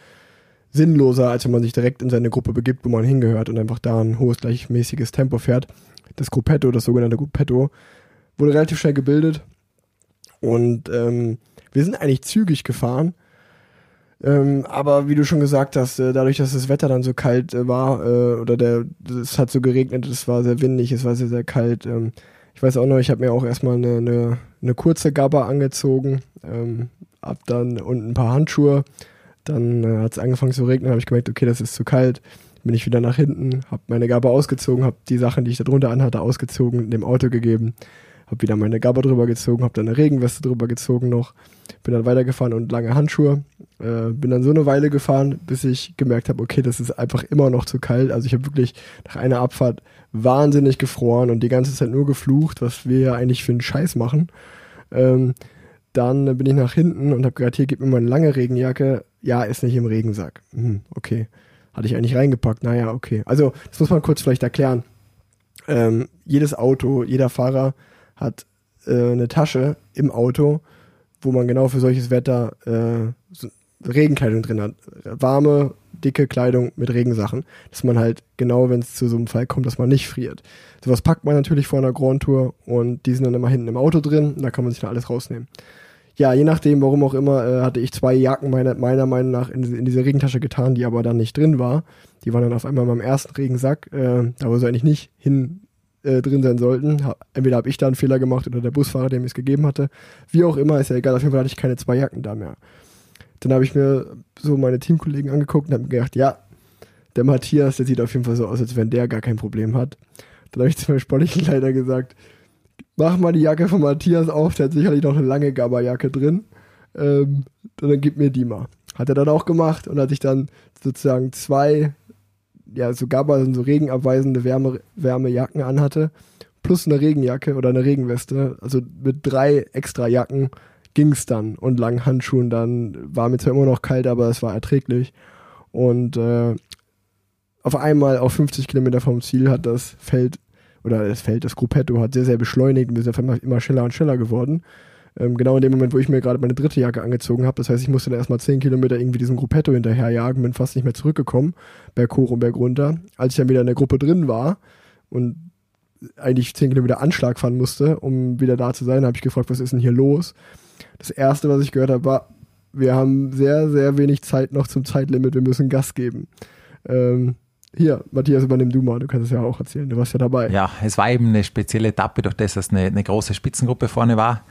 Speaker 2: sinnloser, als wenn man sich direkt in seine Gruppe begibt, wo man hingehört und einfach da ein hohes, gleichmäßiges Tempo fährt das Gruppetto, das sogenannte Gruppetto, wurde relativ schnell gebildet. Und ähm, wir sind eigentlich zügig gefahren. Ähm, aber wie du schon gesagt hast, äh, dadurch, dass das Wetter dann so kalt äh, war, äh, oder der, es hat so geregnet, es war sehr windig, es war sehr, sehr kalt. Ähm, ich weiß auch noch, ich habe mir auch erstmal eine, eine, eine kurze Gabba angezogen, ähm, hab dann und ein paar Handschuhe. Dann äh, hat es angefangen zu regnen, habe ich gemerkt, okay, das ist zu kalt bin ich wieder nach hinten, habe meine Gabe ausgezogen, habe die Sachen, die ich da drunter anhatte, ausgezogen, dem Auto gegeben, habe wieder meine Gabe drüber gezogen, habe dann eine Regenweste drüber gezogen noch, bin dann weitergefahren und lange Handschuhe, äh, bin dann so eine Weile gefahren, bis ich gemerkt habe, okay, das ist einfach immer noch zu kalt. Also ich habe wirklich nach einer Abfahrt wahnsinnig gefroren und die ganze Zeit nur geflucht, was wir ja eigentlich für einen Scheiß machen. Ähm, dann bin ich nach hinten und habe gesagt, hier, gib mir mal eine lange Regenjacke. Ja, ist nicht im Regensack. Hm, okay. Hatte ich eigentlich reingepackt. Naja, okay. Also, das muss man kurz vielleicht erklären. Ähm, jedes Auto, jeder Fahrer hat äh, eine Tasche im Auto, wo man genau für solches Wetter äh, so Regenkleidung drin hat. Warme, dicke Kleidung mit Regensachen. Dass man halt genau, wenn es zu so einem Fall kommt, dass man nicht friert. Sowas packt man natürlich vor einer Grand Tour und die sind dann immer hinten im Auto drin. Da kann man sich dann alles rausnehmen ja, je nachdem, warum auch immer, äh, hatte ich zwei Jacken meiner, meiner Meinung nach in, in, diese Regentasche getan, die aber dann nicht drin war. Die waren dann auf einmal in meinem ersten Regensack, äh, da wo sie eigentlich nicht hin äh, drin sein sollten. Ha entweder habe ich da einen Fehler gemacht oder der Busfahrer, der mir es gegeben hatte. Wie auch immer, ist ja egal. Auf jeden Fall hatte ich keine zwei Jacken da mehr. Dann habe ich mir so meine Teamkollegen angeguckt und habe mir gedacht, ja, der Matthias, der sieht auf jeden Fall so aus, als wenn der gar kein Problem hat. Dann habe ich zu meinem sportlichen Leiter gesagt, mach mal die Jacke von Matthias auf, der hat sicherlich noch eine lange Gabba-Jacke drin. Ähm, und dann gib mir die mal. Hat er dann auch gemacht und als ich dann sozusagen zwei, ja, so Gabba, so regenabweisende Wärme, Wärmejacken anhatte, plus eine Regenjacke oder eine Regenweste, also mit drei extra Jacken ging es dann und langen Handschuhen dann, war mir zwar immer noch kalt, aber es war erträglich. Und äh, auf einmal auf 50 Kilometer vom Ziel hat das Feld oder das Feld, das Gruppetto hat sehr, sehr beschleunigt und wir sind einmal immer schneller und schneller geworden. Ähm, genau in dem Moment, wo ich mir gerade meine dritte Jacke angezogen habe. Das heißt, ich musste dann erstmal 10 Kilometer irgendwie diesem Gruppetto hinterherjagen, bin fast nicht mehr zurückgekommen, berg hoch und berg runter. Als ich dann wieder in der Gruppe drin war und eigentlich 10 Kilometer Anschlag fahren musste, um wieder da zu sein, habe ich gefragt, was ist denn hier los? Das erste, was ich gehört habe, war, wir haben sehr, sehr wenig Zeit noch zum Zeitlimit, wir müssen Gas geben. Ähm, hier, Matthias, übernimm du mal, du kannst es ja auch erzählen, du warst ja dabei.
Speaker 3: Ja, es war eben eine spezielle Etappe, durch das es eine, eine große Spitzengruppe vorne war.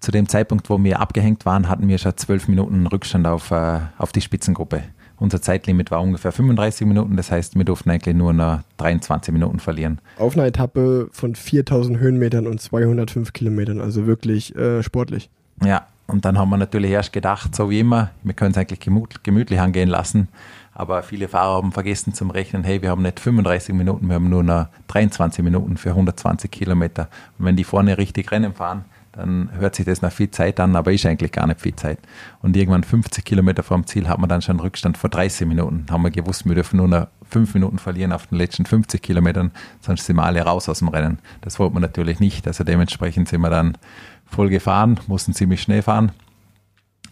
Speaker 3: Zu dem Zeitpunkt, wo wir abgehängt waren, hatten wir schon zwölf Minuten Rückstand auf, äh, auf die Spitzengruppe. Unser Zeitlimit war ungefähr 35 Minuten, das heißt, wir durften eigentlich nur noch 23 Minuten verlieren.
Speaker 2: Auf einer Etappe von 4000 Höhenmetern und 205 Kilometern, also wirklich äh, sportlich.
Speaker 3: Ja, und dann haben wir natürlich erst gedacht, so wie immer, wir können es eigentlich gemütlich angehen lassen. Aber viele Fahrer haben vergessen zum Rechnen, hey, wir haben nicht 35 Minuten, wir haben nur noch 23 Minuten für 120 Kilometer. Und wenn die vorne richtig Rennen fahren, dann hört sich das nach viel Zeit an, aber ist eigentlich gar nicht viel Zeit. Und irgendwann 50 Kilometer vom Ziel hat man dann schon einen Rückstand von 30 Minuten. Haben wir gewusst, wir dürfen nur noch 5 Minuten verlieren auf den letzten 50 Kilometern, sonst sind wir alle raus aus dem Rennen. Das wollte man natürlich nicht. Also dementsprechend sind wir dann voll gefahren, mussten ziemlich schnell fahren.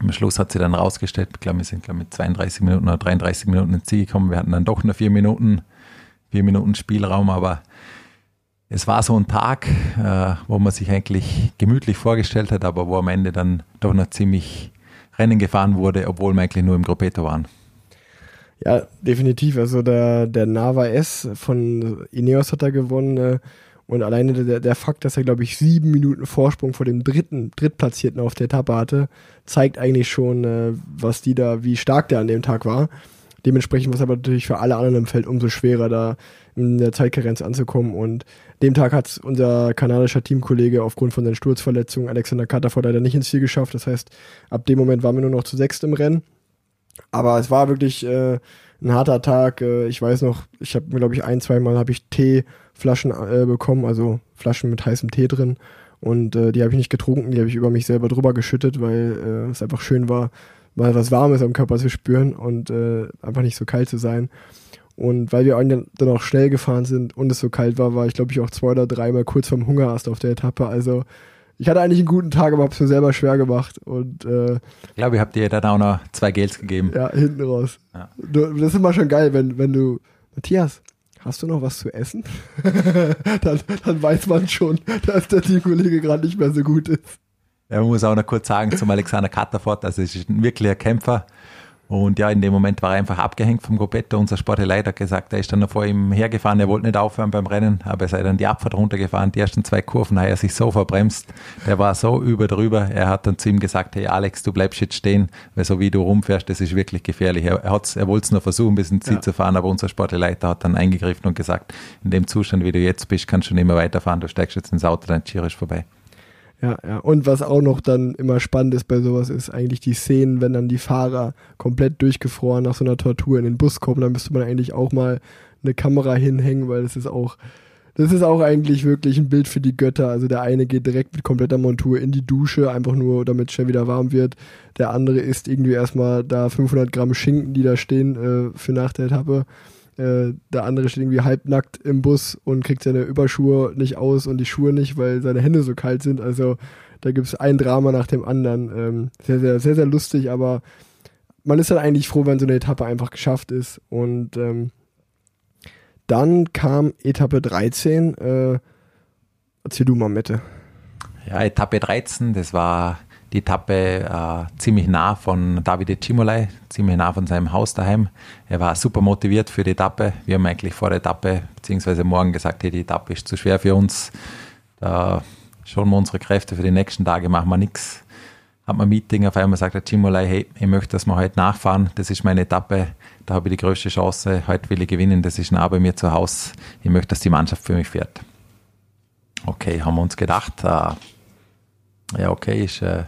Speaker 3: Am Schluss hat sie dann rausgestellt, ich glaube, wir sind glaube mit 32 Minuten oder 33 Minuten ins Ziel gekommen. Wir hatten dann doch nur vier Minuten, vier Minuten Spielraum, aber es war so ein Tag, äh, wo man sich eigentlich gemütlich vorgestellt hat, aber wo am Ende dann doch noch ziemlich Rennen gefahren wurde, obwohl wir eigentlich nur im Gruppetto waren.
Speaker 2: Ja, definitiv. Also der, der Nava S von Ineos hat da gewonnen. Äh, und alleine der, der Fakt, dass er, glaube ich, sieben Minuten Vorsprung vor dem dritten, Drittplatzierten auf der Etappe hatte, zeigt eigentlich schon, äh, was die da, wie stark der an dem Tag war. Dementsprechend war es aber natürlich für alle anderen im Feld umso schwerer, da in der Zeitkarenz anzukommen. Und dem Tag hat unser kanadischer Teamkollege aufgrund von seinen Sturzverletzungen Alexander Katterford leider nicht ins Ziel geschafft. Das heißt, ab dem Moment waren wir nur noch zu sechst im Rennen. Aber es war wirklich äh, ein harter Tag. Äh, ich weiß noch, ich habe mir, glaube ich, ein, zwei Mal habe ich Teeflaschen äh, bekommen, also Flaschen mit heißem Tee drin. Und äh, die habe ich nicht getrunken, die habe ich über mich selber drüber geschüttet, weil äh, es einfach schön war, mal was Warmes am Körper zu spüren und äh, einfach nicht so kalt zu sein. Und weil wir dann auch schnell gefahren sind und es so kalt war, war ich glaube ich auch zwei oder dreimal kurz vorm Hungerast auf der Etappe. Also ich hatte eigentlich einen guten Tag, aber habe es mir selber schwer gemacht. Und, äh,
Speaker 3: ich glaube, ihr habt dir dann auch noch zwei Gels gegeben.
Speaker 2: Ja, hinten raus. Ja. Das ist immer schon geil, wenn, wenn du, Matthias, hast du noch was zu essen? dann, dann weiß man schon, dass der Teamkollege gerade nicht mehr so gut ist.
Speaker 3: Ja, man muss auch noch kurz sagen zum Alexander Katterfort, das ist ein wirklicher Kämpfer. Und ja, in dem Moment war er einfach abgehängt vom Gobetto. Unser Sportleiter hat gesagt, er ist dann noch vor ihm hergefahren, er wollte nicht aufhören beim Rennen, aber er sei dann die Abfahrt runtergefahren. Die ersten zwei Kurven hat er sich so verbremst, der war so über drüber. Er hat dann zu ihm gesagt, hey Alex, du bleibst jetzt stehen, weil so wie du rumfährst, das ist wirklich gefährlich. Er, er, er wollte es nur versuchen, bis ins Ziel ja. zu fahren, aber unser Sportleiter hat dann eingegriffen und gesagt, in dem Zustand, wie du jetzt bist, kannst du nicht mehr weiterfahren, du steigst jetzt ins Auto, dein Giro ist vorbei.
Speaker 2: Ja, ja. Und was auch noch dann immer spannend ist bei sowas, ist eigentlich die Szenen, wenn dann die Fahrer komplett durchgefroren nach so einer Tortur in den Bus kommen, dann müsste man eigentlich auch mal eine Kamera hinhängen, weil das ist auch, das ist auch eigentlich wirklich ein Bild für die Götter. Also der eine geht direkt mit kompletter Montur in die Dusche, einfach nur, damit es schnell wieder warm wird. Der andere isst irgendwie erstmal da 500 Gramm Schinken, die da stehen äh, für nach der Etappe. Äh, der andere steht irgendwie halbnackt im Bus und kriegt seine Überschuhe nicht aus und die Schuhe nicht, weil seine Hände so kalt sind. Also da gibt es ein Drama nach dem anderen. Ähm, sehr, sehr, sehr, sehr lustig, aber man ist dann eigentlich froh, wenn so eine Etappe einfach geschafft ist. Und ähm, dann kam Etappe 13. Äh, erzähl du mal, Mette.
Speaker 3: Ja, Etappe 13, das war die Etappe äh, ziemlich nah von Davide Cimolai, ziemlich nah von seinem Haus daheim. Er war super motiviert für die Etappe. Wir haben eigentlich vor der Etappe, beziehungsweise morgen gesagt, hey, die Etappe ist zu schwer für uns. Da schauen wir unsere Kräfte für die nächsten Tage, machen wir nichts. Hat man ein Meeting, auf einmal sagt der Cimolai, hey, ich möchte, dass wir heute nachfahren. Das ist meine Etappe. Da habe ich die größte Chance. Heute will ich gewinnen. Das ist nah bei mir zu Hause. Ich möchte, dass die Mannschaft für mich fährt. Okay, haben wir uns gedacht. Äh, ja, okay, ist äh,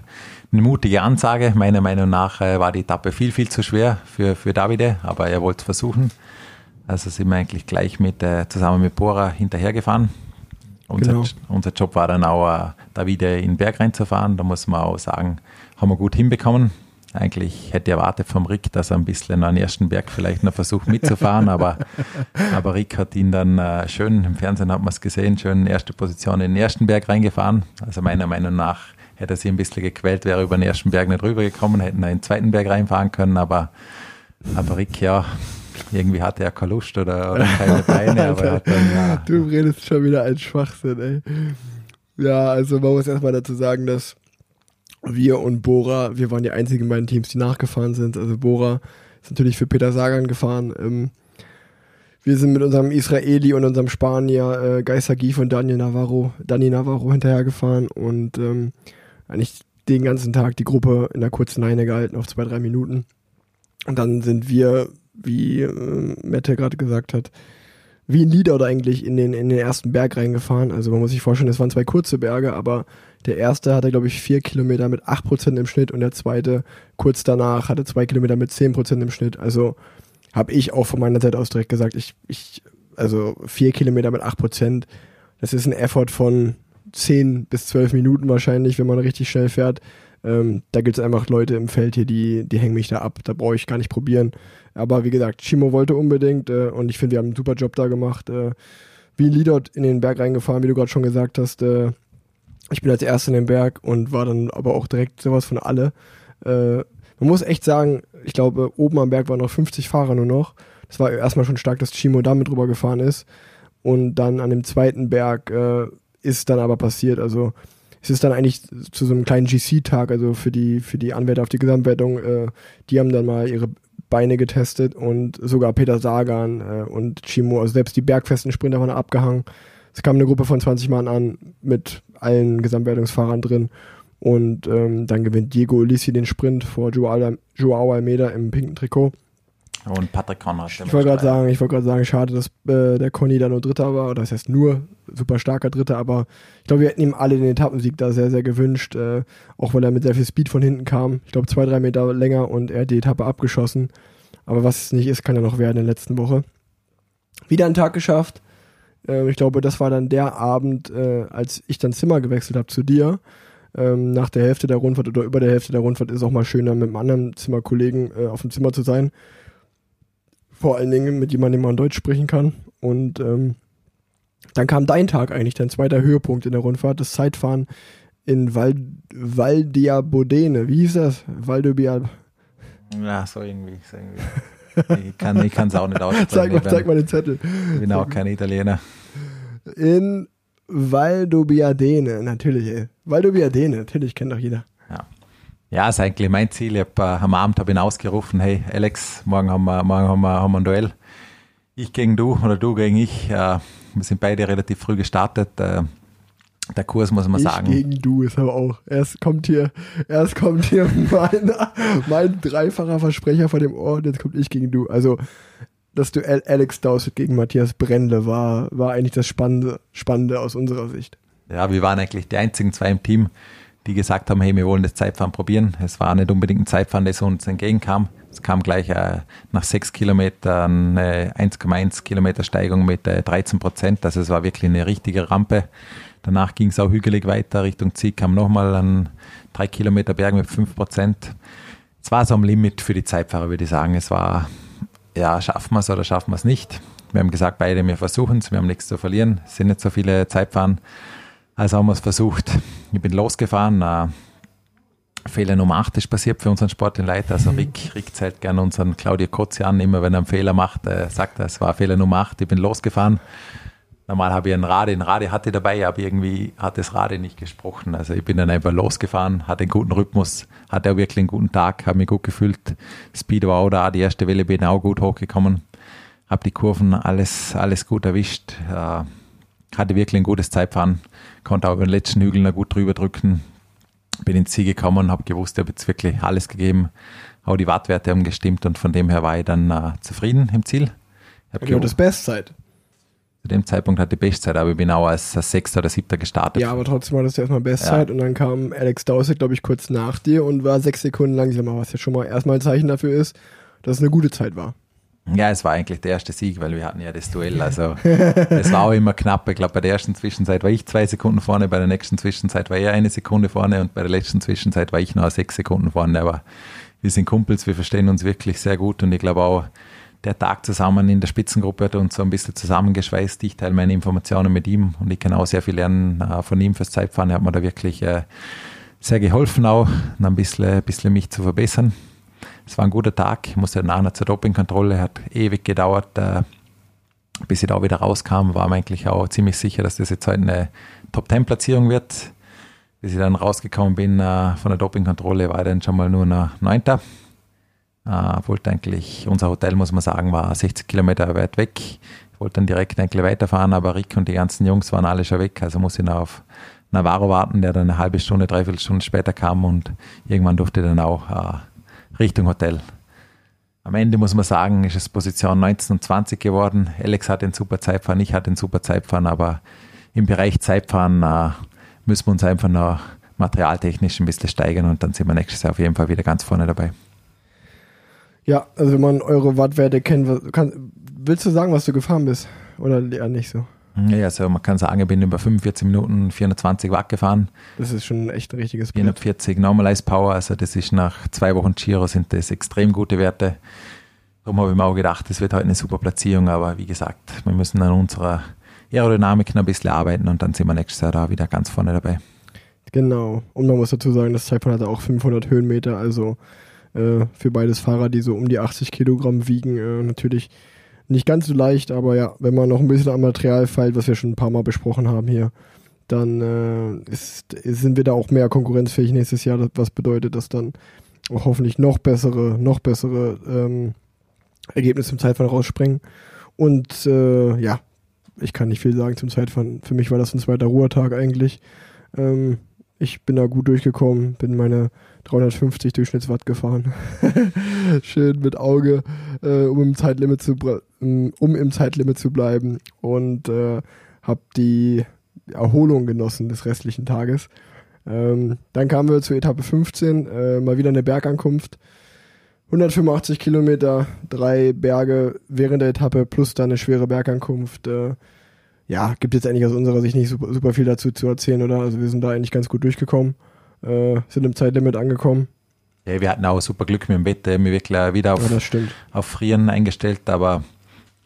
Speaker 3: eine mutige Ansage. Meiner Meinung nach äh, war die Etappe viel, viel zu schwer für, für Davide, aber er wollte es versuchen. Also sind wir eigentlich gleich mit, äh, zusammen mit Bora hinterhergefahren. Unser,
Speaker 2: Genau.
Speaker 3: unser Job war dann auch, da wieder in den Berg reinzufahren. Da muss man auch sagen, haben wir gut hinbekommen. Eigentlich hätte ich erwartet vom Rick, dass er ein bisschen an den ersten Berg vielleicht noch versucht mitzufahren, aber, aber Rick hat ihn dann äh, schön, im Fernsehen hat man es gesehen, schön erste Position in den ersten Berg reingefahren. Also meiner Meinung nach hätte sich ein bisschen gequält, wäre über den ersten Berg nicht rübergekommen, hätten er in den zweiten Berg reinfahren können, aber, aber Rick, ja, irgendwie hatte er keine Lust oder, oder keine Beine, aber er dann, ja,
Speaker 2: Du redest schon wieder ein Schwachsinn, ey. Ja, also man muss erstmal dazu sagen, dass wir und Bora, wir waren die einzigen beiden Teams, die nachgefahren sind. Also Bora ist natürlich für Peter Sagan gefahren. Ähm, wir sind mit unserem Israeli und unserem Spanier äh, Geister Gief und Daniel Navarro, Dani Navarro hinterhergefahren und ähm, eigentlich den ganzen Tag die Gruppe in der kurzen Leine gehalten auf zwei, drei Minuten. Und dann sind wir, wie äh, Mette gerade gesagt hat, wie ein Leader oder eigentlich in den, in den ersten Berg reingefahren. Also man muss sich vorstellen, es waren zwei kurze Berge, aber der erste hatte, glaube ich, vier Kilometer mit 8% im Schnitt und der zweite kurz danach hatte zwei Kilometer mit 10% im Schnitt. Also habe ich auch von meiner Seite aus direkt gesagt, ich, ich, also vier Kilometer mit 8%, das ist ein Effort von 10 bis 12 Minuten wahrscheinlich, wenn man richtig schnell fährt. Ähm, da gibt es einfach Leute im Feld hier, die, die hängen mich da ab. Da brauche ich gar nicht probieren. Aber wie gesagt, Chimo wollte unbedingt äh, und ich finde, wir haben einen super Job da gemacht. Äh, wie ein Leader in den Berg reingefahren, wie du gerade schon gesagt hast. Äh, ich bin als Erster in den Berg und war dann aber auch direkt sowas von alle. Äh, man muss echt sagen, ich glaube, oben am Berg waren noch 50 Fahrer nur noch. Das war erstmal schon stark, dass Chimo damit drüber gefahren ist. Und dann an dem zweiten Berg äh, ist dann aber passiert. Also es ist dann eigentlich zu so einem kleinen GC-Tag, also für die, für die Anwärter auf die Gesamtwertung, äh, die haben dann mal ihre Beine getestet und sogar Peter Sagan äh, und Chimo, also selbst die bergfesten Sprinter waren abgehangen. Es kam eine Gruppe von 20 Mann an mit allen Gesamtwertungsfahrern drin und ähm, dann gewinnt Diego Ulissi den Sprint vor Joao, Joao Almeida im pinken Trikot.
Speaker 3: Und Patrick Conrad.
Speaker 2: Ich wollte gerade sagen, ich wollte gerade sagen, schade, dass äh, der Conny da nur Dritter war, oder das heißt nur super starker Dritter, aber ich glaube, wir hätten ihm alle den Etappensieg da sehr, sehr gewünscht, äh, auch weil er mit sehr viel Speed von hinten kam. Ich glaube, zwei, drei Meter länger und er hat die Etappe abgeschossen. Aber was es nicht ist, kann ja noch werden in der letzten Woche. Wieder einen Tag geschafft. Äh, ich glaube, das war dann der Abend, äh, als ich dann Zimmer gewechselt habe zu dir. Ähm, nach der Hälfte der Rundfahrt oder über der Hälfte der Rundfahrt ist es auch mal schöner, mit einem anderen Zimmerkollegen äh, auf dem Zimmer zu sein vor allen Dingen mit jemandem, den man Deutsch sprechen kann. Und ähm, dann kam dein Tag eigentlich, dein zweiter Höhepunkt in der Rundfahrt, das Zeitfahren in Val, Valdiabodene. Wie hieß das? Valdobia.
Speaker 3: Ja, so irgendwie. So irgendwie. Ich kann es auch nicht aussprechen.
Speaker 2: Zeig mal,
Speaker 3: ich
Speaker 2: zeig mal den Zettel.
Speaker 3: bin, bin auch kein Italiener.
Speaker 2: In Valdobiadene, natürlich, ey. Valdobiadene, natürlich, kennt doch jeder.
Speaker 3: Ja. Ist eigentlich mein Ziel. Ich hab, äh, am Abend habe ich ihn ausgerufen, hey Alex, morgen haben wir, morgen haben wir, haben wir ein Duell. Ich gegen du oder du gegen ich. Äh, wir sind beide relativ früh gestartet. Äh, der Kurs, muss man
Speaker 2: ich
Speaker 3: sagen.
Speaker 2: gegen du ist aber auch. Erst kommt hier, erst kommt hier mein, mein dreifacher Versprecher vor dem Ohr und jetzt kommt ich gegen du. Also das Duell Alex Dowsett gegen Matthias Brendle war, war eigentlich das Spannende, Spannende aus unserer Sicht.
Speaker 3: Ja, wir waren eigentlich die einzigen zwei im Team, die gesagt haben, hey, wir wollen das Zeitfahren probieren. Es war nicht unbedingt ein Zeitfahren, das uns entgegenkam. Es kam gleich äh, nach sechs Kilometern eine 1,1 Kilometer Steigung mit äh, 13 Prozent. Also es war wirklich eine richtige Rampe. Danach ging es auch hügelig weiter. Richtung Ziel kam nochmal ein drei Kilometer Berg mit 5 Prozent. Es war so am Limit für die Zeitfahrer, würde ich sagen. Es war, ja, schaffen wir es oder schaffen wir es nicht. Wir haben gesagt, beide, wir versuchen es, wir haben nichts zu verlieren. Es sind nicht so viele Zeitfahren. Also haben wir es versucht. Ich bin losgefahren. Äh, Fehler Nummer 8 ist passiert für unseren Sportleiter. Also Rick, Rick zählt gerne unseren Claudio Kotzi an. Immer wenn er einen Fehler macht, äh, sagt er, es war Fehler Nummer 8. Ich bin losgefahren normal habe ich ein Rad, ein Rad hatte dabei, aber irgendwie hat das Rad nicht gesprochen. Also ich bin dann einfach losgefahren, hatte einen guten Rhythmus, hatte auch wirklich einen guten Tag, habe mich gut gefühlt. Speed war auch da, die erste Welle bin auch gut hochgekommen, habe die Kurven alles, alles gut erwischt, äh, hatte wirklich ein gutes Zeitfahren, konnte auch über den letzten Hügel noch gut drüber drücken, bin ins Ziel gekommen, habe gewusst, ich habe jetzt wirklich alles gegeben, auch die Wattwerte haben gestimmt und von dem her war ich dann äh, zufrieden im Ziel.
Speaker 2: Ich habe das Bestzeit.
Speaker 3: Zu dem Zeitpunkt hatte ich Bestzeit, aber ich bin auch als, als Sechster oder Siebter gestartet.
Speaker 2: Ja, aber trotzdem war das erstmal Bestzeit ja. und dann kam Alex Dowsett, glaube ich, kurz nach dir und war sechs Sekunden langsamer, was ja schon mal erstmal ein Zeichen dafür ist, dass es eine gute Zeit war.
Speaker 3: Ja, es war eigentlich der erste Sieg, weil wir hatten ja das Duell. Also es war auch immer knapp. Ich glaube, bei der ersten Zwischenzeit war ich zwei Sekunden vorne, bei der nächsten Zwischenzeit war er eine Sekunde vorne und bei der letzten Zwischenzeit war ich noch sechs Sekunden vorne. Aber wir sind Kumpels, wir verstehen uns wirklich sehr gut und ich glaube auch, der Tag zusammen in der Spitzengruppe hat uns so ein bisschen zusammengeschweißt. Ich teile meine Informationen mit ihm und ich kann auch sehr viel lernen äh, von ihm fürs Zeitfahren. Er hat mir da wirklich äh, sehr geholfen, auch ein bisschen, ein bisschen mich zu verbessern. Es war ein guter Tag. Ich musste nachher zur Dopingkontrolle, hat ewig gedauert, äh, bis ich da wieder rauskam. War mir eigentlich auch ziemlich sicher, dass das jetzt heute eine Top-10-Platzierung wird. Bis ich dann rausgekommen bin von der Dopingkontrolle, war ich dann schon mal nur noch Neunter. Äh, wollte eigentlich, unser Hotel, muss man sagen, war 60 Kilometer weit weg. Ich wollte dann direkt eigentlich weiterfahren, aber Rick und die ganzen Jungs waren alle schon weg. Also muss ich noch auf Navarro warten, der dann eine halbe Stunde, dreiviertel Stunde später kam und irgendwann durfte ich dann auch äh, Richtung Hotel. Am Ende muss man sagen, ist es Position 19 und 20 geworden. Alex hat den super Zeitfahren, ich hatte den super Zeitfahren, aber im Bereich Zeitfahren äh, müssen wir uns einfach noch materialtechnisch ein bisschen steigern und dann sind wir nächstes Jahr auf jeden Fall wieder ganz vorne dabei.
Speaker 2: Ja, also wenn man eure Wattwerte kennt, kann, willst du sagen, was du gefahren bist? Oder eher nicht so?
Speaker 3: Ja, also man kann sagen, ich bin über 45 Minuten 420 Watt gefahren.
Speaker 2: Das ist schon echt ein richtiges
Speaker 3: Bild. 440 Normalized Power, also das ist nach zwei Wochen Giro sind das extrem gute Werte. Darum habe ich mir auch gedacht, das wird heute eine super Platzierung, aber wie gesagt, wir müssen an unserer Aerodynamik noch ein bisschen arbeiten und dann sind wir nächstes Jahr da wieder ganz vorne dabei.
Speaker 2: Genau. Und man muss dazu sagen, das Zeitfahren hatte auch 500 Höhenmeter, also äh, für beides Fahrer, die so um die 80 Kilogramm wiegen, äh, natürlich nicht ganz so leicht, aber ja, wenn man noch ein bisschen am Material feilt, was wir schon ein paar Mal besprochen haben hier, dann äh, ist, sind wir da auch mehr konkurrenzfähig nächstes Jahr, was bedeutet, dass dann auch hoffentlich noch bessere, noch bessere ähm, Ergebnisse im Zeitfahren rausspringen. Und äh, ja, ich kann nicht viel sagen zum Zeitfahren. Für mich war das ein zweiter Ruhetag eigentlich. Ähm, ich bin da gut durchgekommen, bin meine 350 Durchschnittswatt gefahren. Schön mit Auge, äh, um, im Zeitlimit zu, um im Zeitlimit zu bleiben und äh, habe die Erholung genossen des restlichen Tages. Ähm, dann kamen wir zur Etappe 15, äh, mal wieder eine Bergankunft. 185 Kilometer, drei Berge während der Etappe plus dann eine schwere Bergankunft. Äh, ja, gibt jetzt eigentlich aus unserer Sicht nicht super, super viel dazu zu erzählen, oder? Also wir sind da eigentlich ganz gut durchgekommen, äh, sind im Zeitlimit angekommen.
Speaker 3: Ja, wir hatten auch super Glück mit dem Wetter, wir wirklich wieder auf, ja, auf Frieren eingestellt, aber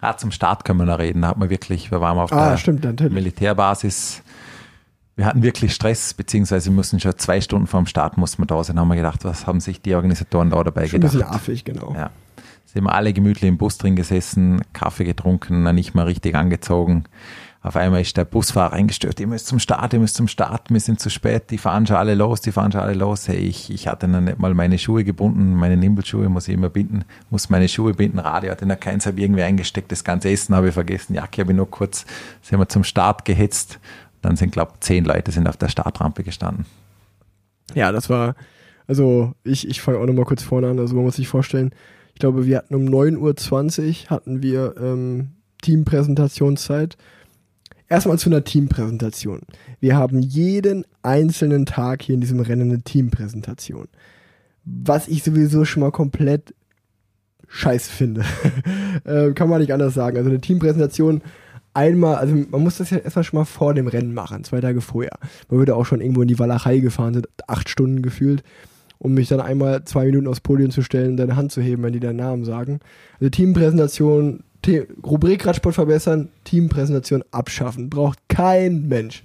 Speaker 3: ja, zum Start können wir noch reden, da hat man wirklich, wir waren auf ah, der stimmt, Militärbasis, wir hatten wirklich Stress, beziehungsweise wir mussten schon zwei Stunden vor dem Start mussten wir da sein, haben wir gedacht, was haben sich die Organisatoren da dabei schon gedacht? Ein bisschen
Speaker 2: affig, genau.
Speaker 3: Ja. Sind wir alle gemütlich im Bus drin gesessen, Kaffee getrunken, nicht mal richtig angezogen. Auf einmal ist der Busfahrer eingestört, ihr müsst zum Start, ihr müsst zum Start, wir sind zu spät, die fahren schon alle los, die fahren schon alle los. Hey, ich, ich hatte noch nicht mal meine Schuhe gebunden, meine Nimbelschuhe muss ich immer binden, muss meine Schuhe binden, Radio hatte noch keins, habe irgendwie eingesteckt, das ganze Essen habe ich vergessen, Jacke habe ich nur kurz, sind wir zum Start gehetzt. Dann sind, glaube ich, zehn Leute sind auf der Startrampe gestanden.
Speaker 2: Ja, das war, also ich, ich fange auch nochmal kurz vorne an, also man muss sich vorstellen, ich glaube, wir hatten um 9.20 Uhr hatten wir ähm, Teampräsentationszeit Erstmal zu einer Teampräsentation. Wir haben jeden einzelnen Tag hier in diesem Rennen eine Teampräsentation. Was ich sowieso schon mal komplett scheiße finde. äh, kann man nicht anders sagen. Also eine Teampräsentation einmal, also man muss das ja erstmal schon mal vor dem Rennen machen, zwei Tage vorher. Man würde auch schon irgendwo in die Walachei gefahren sind, acht Stunden gefühlt, um mich dann einmal zwei Minuten aufs Podium zu stellen und deine Hand zu heben, wenn die deinen Namen sagen. Also Teampräsentation The Rubrik Radsport verbessern, Teampräsentation abschaffen. Braucht kein Mensch.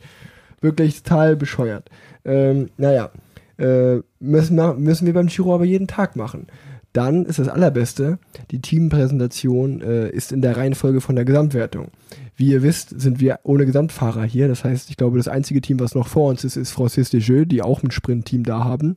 Speaker 2: Wirklich total bescheuert. Ähm, naja, äh, müssen, müssen wir beim Giro aber jeden Tag machen. Dann ist das Allerbeste, die Teampräsentation äh, ist in der Reihenfolge von der Gesamtwertung. Wie ihr wisst, sind wir ohne Gesamtfahrer hier. Das heißt, ich glaube, das einzige Team, was noch vor uns ist, ist Francis Desjeux, die auch ein Sprintteam da haben.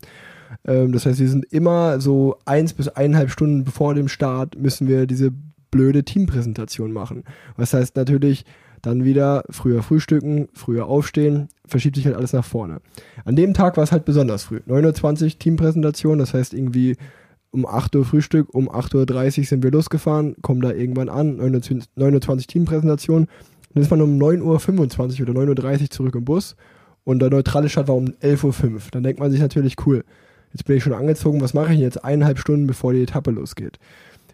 Speaker 2: Ähm, das heißt, wir sind immer so eins bis eineinhalb Stunden bevor dem Start müssen wir diese blöde Teampräsentation machen. Was heißt natürlich, dann wieder früher frühstücken, früher aufstehen, verschiebt sich halt alles nach vorne. An dem Tag war es halt besonders früh. 9.20 Uhr Teampräsentation, das heißt irgendwie um 8 Uhr Frühstück, um 8.30 Uhr sind wir losgefahren, kommen da irgendwann an, 9.20 Uhr Teampräsentation, dann ist man um 9.25 Uhr oder 9.30 Uhr zurück im Bus und der neutrale Start war um 11.05 Uhr. Dann denkt man sich natürlich, cool, jetzt bin ich schon angezogen, was mache ich jetzt eineinhalb Stunden, bevor die Etappe losgeht?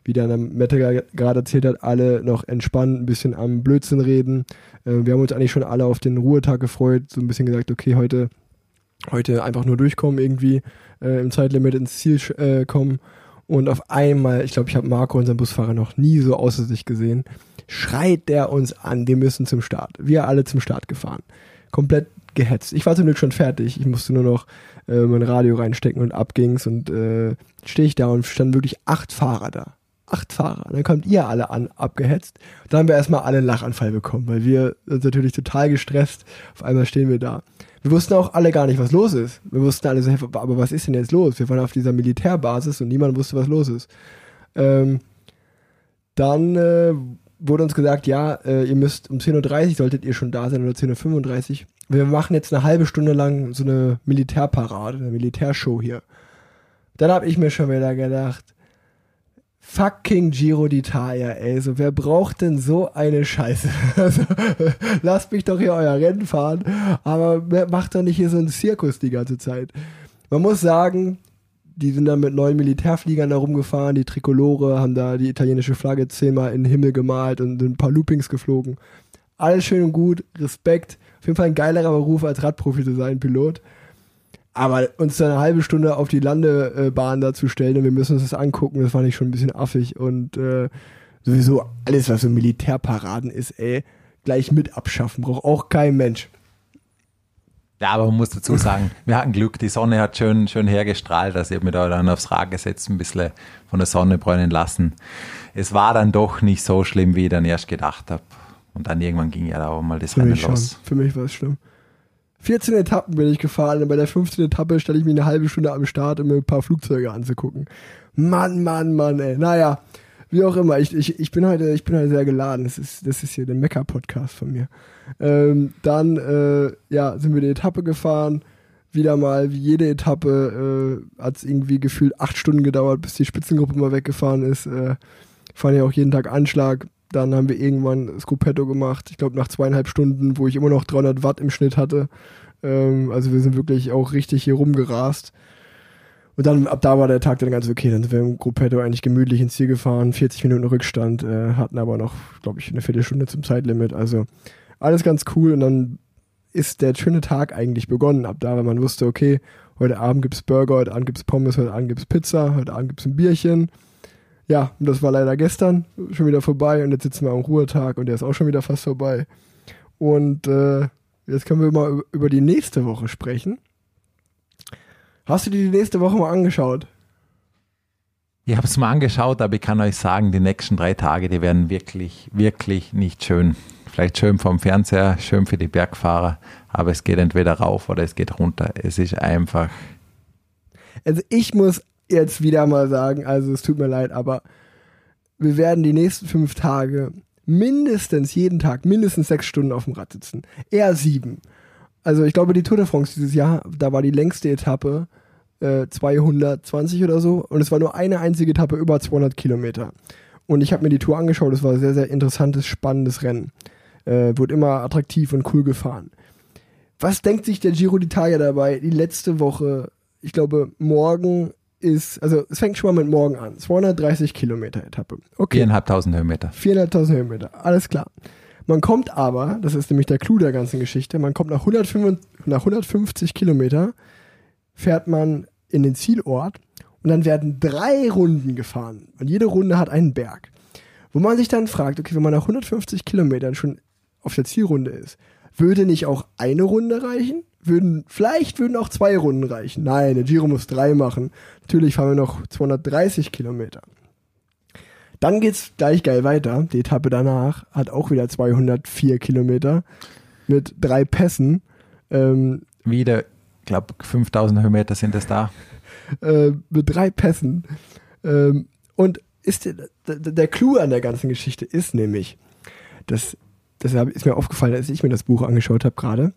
Speaker 2: Wie der Mette gerade erzählt hat, alle noch entspannt, ein bisschen am Blödsinn reden. Äh, wir haben uns eigentlich schon alle auf den Ruhetag gefreut, so ein bisschen gesagt, okay, heute, heute einfach nur durchkommen, irgendwie äh, im Zeitlimit ins Ziel äh, kommen. Und auf einmal, ich glaube, ich habe Marco, unseren Busfahrer, noch nie so außer sich gesehen, schreit der uns an, wir müssen zum Start. Wir alle zum Start gefahren. Komplett gehetzt. Ich war zum Glück schon fertig. Ich musste nur noch äh, mein Radio reinstecken und ab ging's und äh, stehe ich da und standen wirklich acht Fahrer da acht Fahrer. Dann kommt ihr alle an, abgehetzt. Dann haben wir erstmal alle einen Lachanfall bekommen, weil wir sind natürlich total gestresst. Auf einmal stehen wir da. Wir wussten auch alle gar nicht, was los ist. Wir wussten alle so, aber was ist denn jetzt los? Wir waren auf dieser Militärbasis und niemand wusste, was los ist. Ähm, dann äh, wurde uns gesagt, ja, äh, ihr müsst um 10.30 Uhr solltet ihr schon da sein oder 10.35 Uhr. Wir machen jetzt eine halbe Stunde lang so eine Militärparade, eine Militärshow hier. Dann habe ich mir schon wieder gedacht, fucking Giro d'Italia, ey. So, wer braucht denn so eine Scheiße? Also, lasst mich doch hier euer Rennen fahren, aber macht doch nicht hier so einen Zirkus die ganze Zeit. Man muss sagen, die sind dann mit neuen Militärfliegern da rumgefahren, die Trikolore, haben da die italienische Flagge zehnmal in den Himmel gemalt und ein paar Loopings geflogen. Alles schön und gut, Respekt. Auf jeden Fall ein geilerer Beruf als Radprofi zu sein, Pilot. Aber uns dann eine halbe Stunde auf die Landebahn da zu stellen und wir müssen uns das angucken, das fand ich schon ein bisschen affig. Und äh, sowieso alles, was so Militärparaden ist, ey, gleich mit abschaffen. Braucht auch kein Mensch.
Speaker 3: Ja, aber man muss dazu sagen, wir hatten Glück, die Sonne hat schön, schön hergestrahlt, also ich habe mich da dann aufs Rad gesetzt, ein bisschen von der Sonne bräunen lassen. Es war dann doch nicht so schlimm, wie ich dann erst gedacht habe. Und dann irgendwann ging ja da auch mal das Rennen los.
Speaker 2: Schon. Für mich war es schlimm. 14 Etappen bin ich gefahren und bei der 15. Etappe stelle ich mich eine halbe Stunde am Start, um mir ein paar Flugzeuge anzugucken. Mann, Mann, Mann, ey. Naja, wie auch immer. Ich, ich, ich, bin, heute, ich bin heute sehr geladen. Das ist, das ist hier der Mecker-Podcast von mir. Ähm, dann äh, ja, sind wir die Etappe gefahren. Wieder mal, wie jede Etappe, äh, hat es irgendwie gefühlt acht Stunden gedauert, bis die Spitzengruppe mal weggefahren ist. Äh, fahren ja auch jeden Tag Anschlag. Dann haben wir irgendwann das Gruppetto gemacht. Ich glaube, nach zweieinhalb Stunden, wo ich immer noch 300 Watt im Schnitt hatte. Ähm, also wir sind wirklich auch richtig hier rumgerast. Und dann, ab da war der Tag dann ganz okay. Dann sind wir im Gruppetto eigentlich gemütlich ins Ziel gefahren. 40 Minuten Rückstand, äh, hatten aber noch, glaube ich, eine Viertelstunde zum Zeitlimit. Also alles ganz cool. Und dann ist der schöne Tag eigentlich begonnen. Ab da, wenn man wusste, okay, heute Abend gibt's Burger, heute Abend gibt's Pommes, heute Abend gibt's Pizza, heute Abend gibt's ein Bierchen. Ja, und das war leider gestern schon wieder vorbei und jetzt sitzen wir am Ruhetag und der ist auch schon wieder fast vorbei. Und äh, jetzt können wir mal über die nächste Woche sprechen. Hast du dir die nächste Woche mal angeschaut?
Speaker 3: Ich habe es mal angeschaut, aber ich kann euch sagen, die nächsten drei Tage, die werden wirklich, wirklich nicht schön. Vielleicht schön vom Fernseher, schön für die Bergfahrer, aber es geht entweder rauf oder es geht runter. Es ist einfach.
Speaker 2: Also ich muss jetzt wieder mal sagen, also es tut mir leid, aber wir werden die nächsten fünf Tage mindestens jeden Tag mindestens sechs Stunden auf dem Rad sitzen. Eher sieben. Also ich glaube, die Tour de France dieses Jahr, da war die längste Etappe äh, 220 oder so und es war nur eine einzige Etappe über 200 Kilometer. Und ich habe mir die Tour angeschaut, es war ein sehr, sehr interessantes, spannendes Rennen. Äh, wurde immer attraktiv und cool gefahren. Was denkt sich der Giro d'Italia dabei, die letzte Woche, ich glaube, morgen ist, also es fängt schon mal mit morgen an. 230 Kilometer Etappe. Okay.
Speaker 3: 4.500 Höhenmeter.
Speaker 2: 4.500 Höhenmeter, alles klar. Man kommt aber, das ist nämlich der Clou der ganzen Geschichte, man kommt nach 150, nach 150 Kilometer, fährt man in den Zielort und dann werden drei Runden gefahren. Und jede Runde hat einen Berg. Wo man sich dann fragt, okay, wenn man nach 150 Kilometern schon auf der Zielrunde ist, würde nicht auch eine Runde reichen? Würden, vielleicht würden auch zwei Runden reichen. Nein, der Giro muss drei machen. Natürlich fahren wir noch 230 Kilometer. Dann geht's gleich geil weiter. Die Etappe danach hat auch wieder 204 Kilometer mit drei Pässen. Ähm,
Speaker 3: Wieder, ich glaube, 5000 Höhenmeter sind es da.
Speaker 2: äh, mit drei Pässen. Ähm, und ist der, der, Clou an der ganzen Geschichte ist nämlich, dass, das ist mir aufgefallen, als ich mir das Buch angeschaut habe gerade.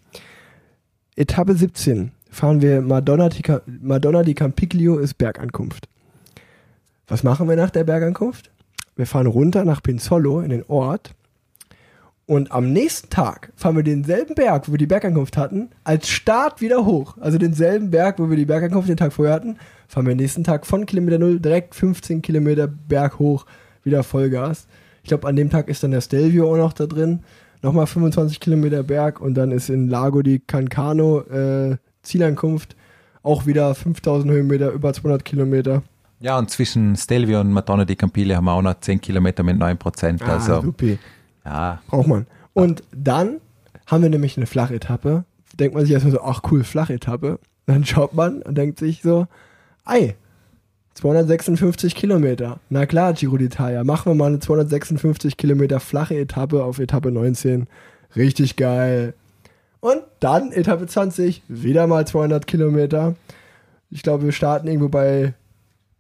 Speaker 2: Etappe 17 fahren wir Madonna di, Madonna di Campiglio ist Bergankunft. Was machen wir nach der Bergankunft? Wir fahren runter nach Pinzolo in den Ort und am nächsten Tag fahren wir denselben Berg, wo wir die Bergankunft hatten, als Start wieder hoch. Also denselben Berg, wo wir die Bergankunft den Tag vorher hatten, fahren wir nächsten Tag von Kilometer Null direkt 15 Kilometer Berg hoch, wieder Vollgas. Ich glaube, an dem Tag ist dann der Stelvio auch noch da drin. Nochmal 25 Kilometer Berg und dann ist in Lago di Cancano äh, Zielankunft auch wieder 5000 Höhenmeter, über 200 Kilometer.
Speaker 3: Ja, und zwischen Stelvio und Madonna di Campiglio haben wir auch noch 10 Kilometer mit 9 Prozent.
Speaker 2: Ah,
Speaker 3: Also, ja,
Speaker 2: Braucht man. Und dann haben wir nämlich eine Flachetappe. Denkt man sich erstmal so, ach cool, Flachetappe. Dann schaut man und denkt sich so, ei, 256 Kilometer. Na klar, Giro d'Italia. Machen wir mal eine 256 Kilometer flache Etappe auf Etappe 19. Richtig geil. Und dann Etappe 20, wieder mal 200 Kilometer. Ich glaube, wir starten irgendwo bei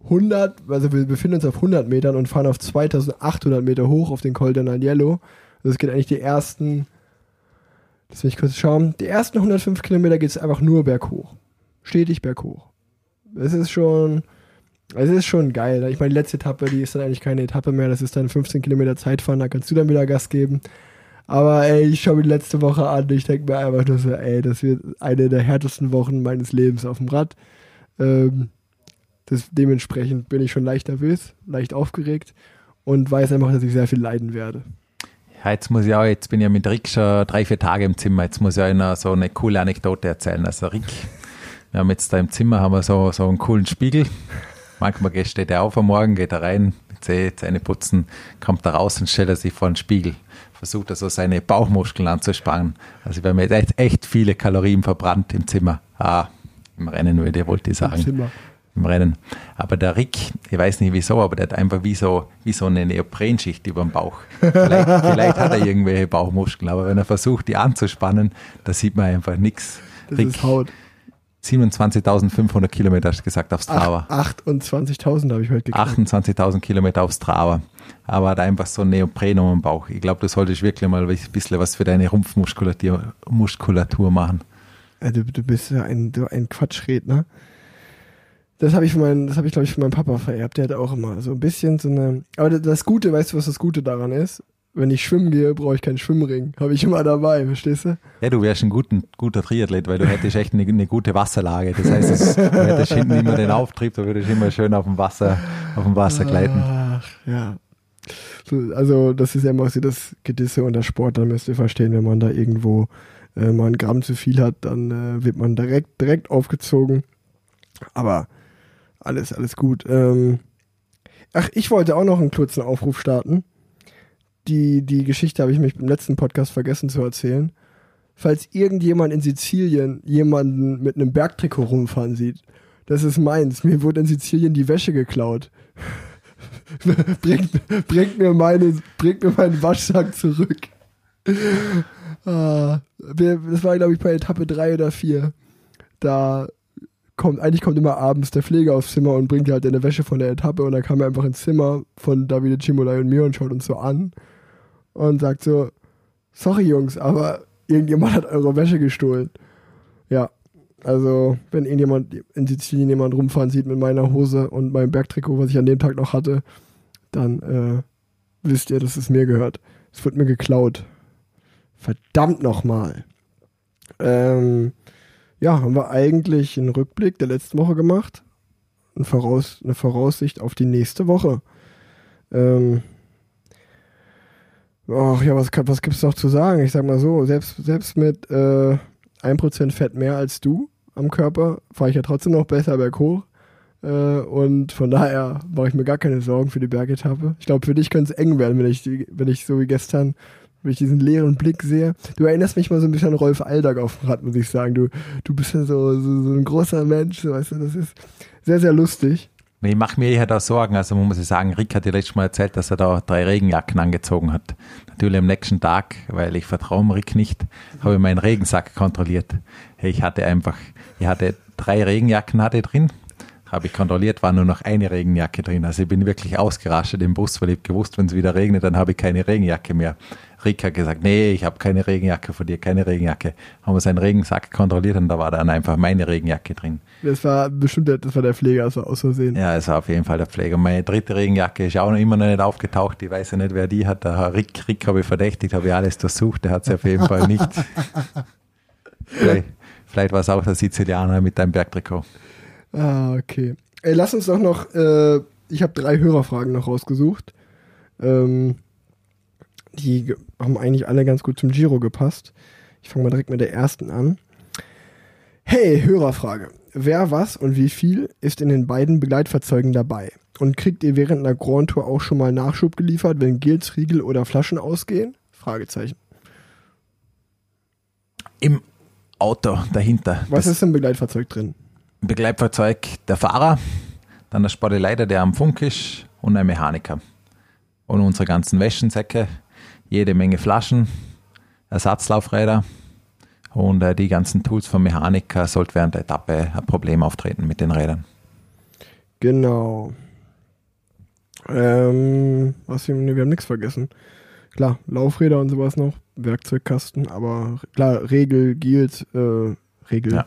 Speaker 2: 100, also wir befinden uns auf 100 Metern und fahren auf 2800 Meter hoch auf den Col del Agnello. Also es geht eigentlich die ersten, lass mich kurz schauen, die ersten 105 Kilometer geht es einfach nur berghoch. Stetig berghoch. Es ist schon, es ist schon geil. Ich meine, die letzte Etappe, die ist dann eigentlich keine Etappe mehr, das ist dann 15 Kilometer Zeitfahren, da kannst du dann wieder Gas geben. Aber ey, ich schaue mir die letzte Woche an und ich denke mir einfach nur so, ey, das wird eine der härtesten Wochen meines Lebens auf dem Rad. Ähm, das, dementsprechend bin ich schon leicht nervös, leicht aufgeregt und weiß einfach, dass ich sehr viel leiden werde.
Speaker 3: Ja, jetzt muss ich auch, jetzt bin ich ja mit Rick schon drei, vier Tage im Zimmer. Jetzt muss ich noch so eine coole Anekdote erzählen. Also Rick, wir haben jetzt da im Zimmer haben wir so, so einen coolen Spiegel. Manchmal geht- steht er auf am Morgen, geht er rein, Zähne, putzen, kommt da raus und stellt er sich vor den Spiegel. Versucht er so seine Bauchmuskeln anzuspannen. Also wir haben jetzt echt, echt viele Kalorien verbrannt im Zimmer. Ah, im Rennen würde ich, wollte ich sagen
Speaker 2: Zimmer.
Speaker 3: im Rennen. Aber der Rick, ich weiß nicht wieso, aber der hat einfach wie so, wie so eine Neoprenschicht über dem Bauch. Vielleicht, vielleicht hat er irgendwelche Bauchmuskeln, aber wenn er versucht, die anzuspannen, da sieht man einfach nichts.
Speaker 2: Das
Speaker 3: Rick,
Speaker 2: ist Haut.
Speaker 3: 27.500 Kilometer hast du gesagt auf Strava.
Speaker 2: Ach, 28.000 habe ich heute gekriegt.
Speaker 3: 28.000 Kilometer auf Strava. Aber hat einfach so ein Neopren um den Bauch. Ich glaube, du solltest wirklich mal ein bisschen was für deine Rumpfmuskulatur Muskulatur machen.
Speaker 2: Ja, du, du bist ja ein, du ein Quatschredner. Das habe ich von meinem, das habe ich glaube ich von meinem Papa vererbt. Der hat auch immer so ein bisschen so eine. Aber das Gute, weißt du, was das Gute daran ist? Wenn ich schwimmen gehe, brauche ich keinen Schwimmring. Habe ich immer dabei, verstehst du?
Speaker 3: Ja, du wärst ein guten, guter Triathlet, weil du hättest echt eine, eine gute Wasserlage. Das heißt, es, du hättest hinten immer den Auftrieb, du würdest immer schön auf dem Wasser, auf dem Wasser gleiten.
Speaker 2: Ach, ja. So, also, das ist ja immer so das Gedisse unter Sport. Da müsst ihr verstehen, wenn man da irgendwo äh, mal ein Gramm zu viel hat, dann äh, wird man direkt, direkt aufgezogen. Aber alles, alles gut. Ähm, ach, ich wollte auch noch einen kurzen Aufruf starten. Die, die Geschichte habe ich mich beim letzten Podcast vergessen zu erzählen. Falls irgendjemand in Sizilien jemanden mit einem Bergtrikot rumfahren sieht, das ist meins. Mir wurde in Sizilien die Wäsche geklaut. bringt, bringt, mir meine, bringt mir meinen Waschsack zurück. Ah, das war, glaube ich, bei Etappe 3 oder 4. Da kommt, eigentlich kommt immer abends der Pfleger aufs Zimmer und bringt halt deine Wäsche von der Etappe und dann kam er einfach ins Zimmer von Davide Cimolai und mir und schaut uns so an und sagt so, sorry Jungs, aber irgendjemand hat eure Wäsche gestohlen. Ja, also wenn irgendjemand in Sizilien jemand rumfahren sieht mit meiner Hose und meinem Bergtrikot, was ich an dem Tag noch hatte, dann äh, wisst ihr, dass es mir gehört. Es wird mir geklaut. Verdammt nochmal. Ähm, ja, haben wir eigentlich einen Rückblick der letzten Woche gemacht. Ein Voraus, eine Voraussicht auf die nächste Woche. Ähm, ach ja, was, was gibt's noch zu sagen? Ich sag mal so, selbst, selbst mit äh, 1% Fett mehr als du am Körper, fahre ich ja trotzdem noch besser berghoch. Äh, und von daher mache ich mir gar keine Sorgen für die Bergetappe. Ich glaube, für dich könnte es eng werden, wenn ich, wenn ich so wie gestern, wenn ich diesen leeren Blick sehe. Du erinnerst mich mal so ein bisschen an Rolf Aldag auf dem Rad, muss ich sagen. Du, du bist ja so, so, so ein großer Mensch, weißt du, das ist sehr, sehr lustig.
Speaker 3: Ich mache mir eher da Sorgen. Also muss ich sagen, Rick hat dir letztes Mal erzählt, dass er da drei Regenjacken angezogen hat. Natürlich am nächsten Tag, weil ich vertraue Rick nicht, habe ich meinen Regensack kontrolliert. Ich hatte einfach, ich hatte drei Regenjacken hatte drin, habe ich kontrolliert, war nur noch eine Regenjacke drin. Also ich bin wirklich ausgerastet im Bus, weil ich gewusst, wenn es wieder regnet, dann habe ich keine Regenjacke mehr. Rick hat gesagt, nee, ich habe keine Regenjacke von dir, keine Regenjacke. Haben wir seinen Regensack kontrolliert und da war dann einfach meine Regenjacke drin.
Speaker 2: Das war bestimmt der, das war der Pfleger, also aus Versehen.
Speaker 3: Ja, es war auf jeden Fall der Pfleger. Meine dritte Regenjacke ist auch noch immer noch nicht aufgetaucht. Ich weiß ja nicht, wer die hat. Der Rick, Rick habe ich verdächtigt, habe ich alles durchsucht. Der hat sie auf jeden Fall nicht. vielleicht, vielleicht war es auch der Sizilianer mit deinem Bergtrikot.
Speaker 2: Ah, okay. Ey, lass uns doch noch, äh, ich habe drei Hörerfragen noch rausgesucht. Ähm, die haben eigentlich alle ganz gut zum Giro gepasst. Ich fange mal direkt mit der ersten an. Hey, Hörerfrage. Wer, was und wie viel ist in den beiden Begleitfahrzeugen dabei? Und kriegt ihr während einer Grand Tour auch schon mal Nachschub geliefert, wenn Gels, Riegel oder Flaschen ausgehen? Fragezeichen.
Speaker 3: Im Auto dahinter.
Speaker 2: Was ist im Begleitfahrzeug drin?
Speaker 3: Begleitfahrzeug der Fahrer, dann der Sportleiter, der am Funk ist und ein Mechaniker. Und unsere ganzen Wäschensäcke, jede Menge Flaschen, Ersatzlaufräder und äh, die ganzen Tools vom Mechaniker sollte während der Etappe ein Problem auftreten mit den Rädern.
Speaker 2: Genau. Ähm, was wir, nee, wir haben nichts vergessen. Klar, Laufräder und sowas noch, Werkzeugkasten, aber klar, Regel, Guild, äh, Regel.
Speaker 3: Ja.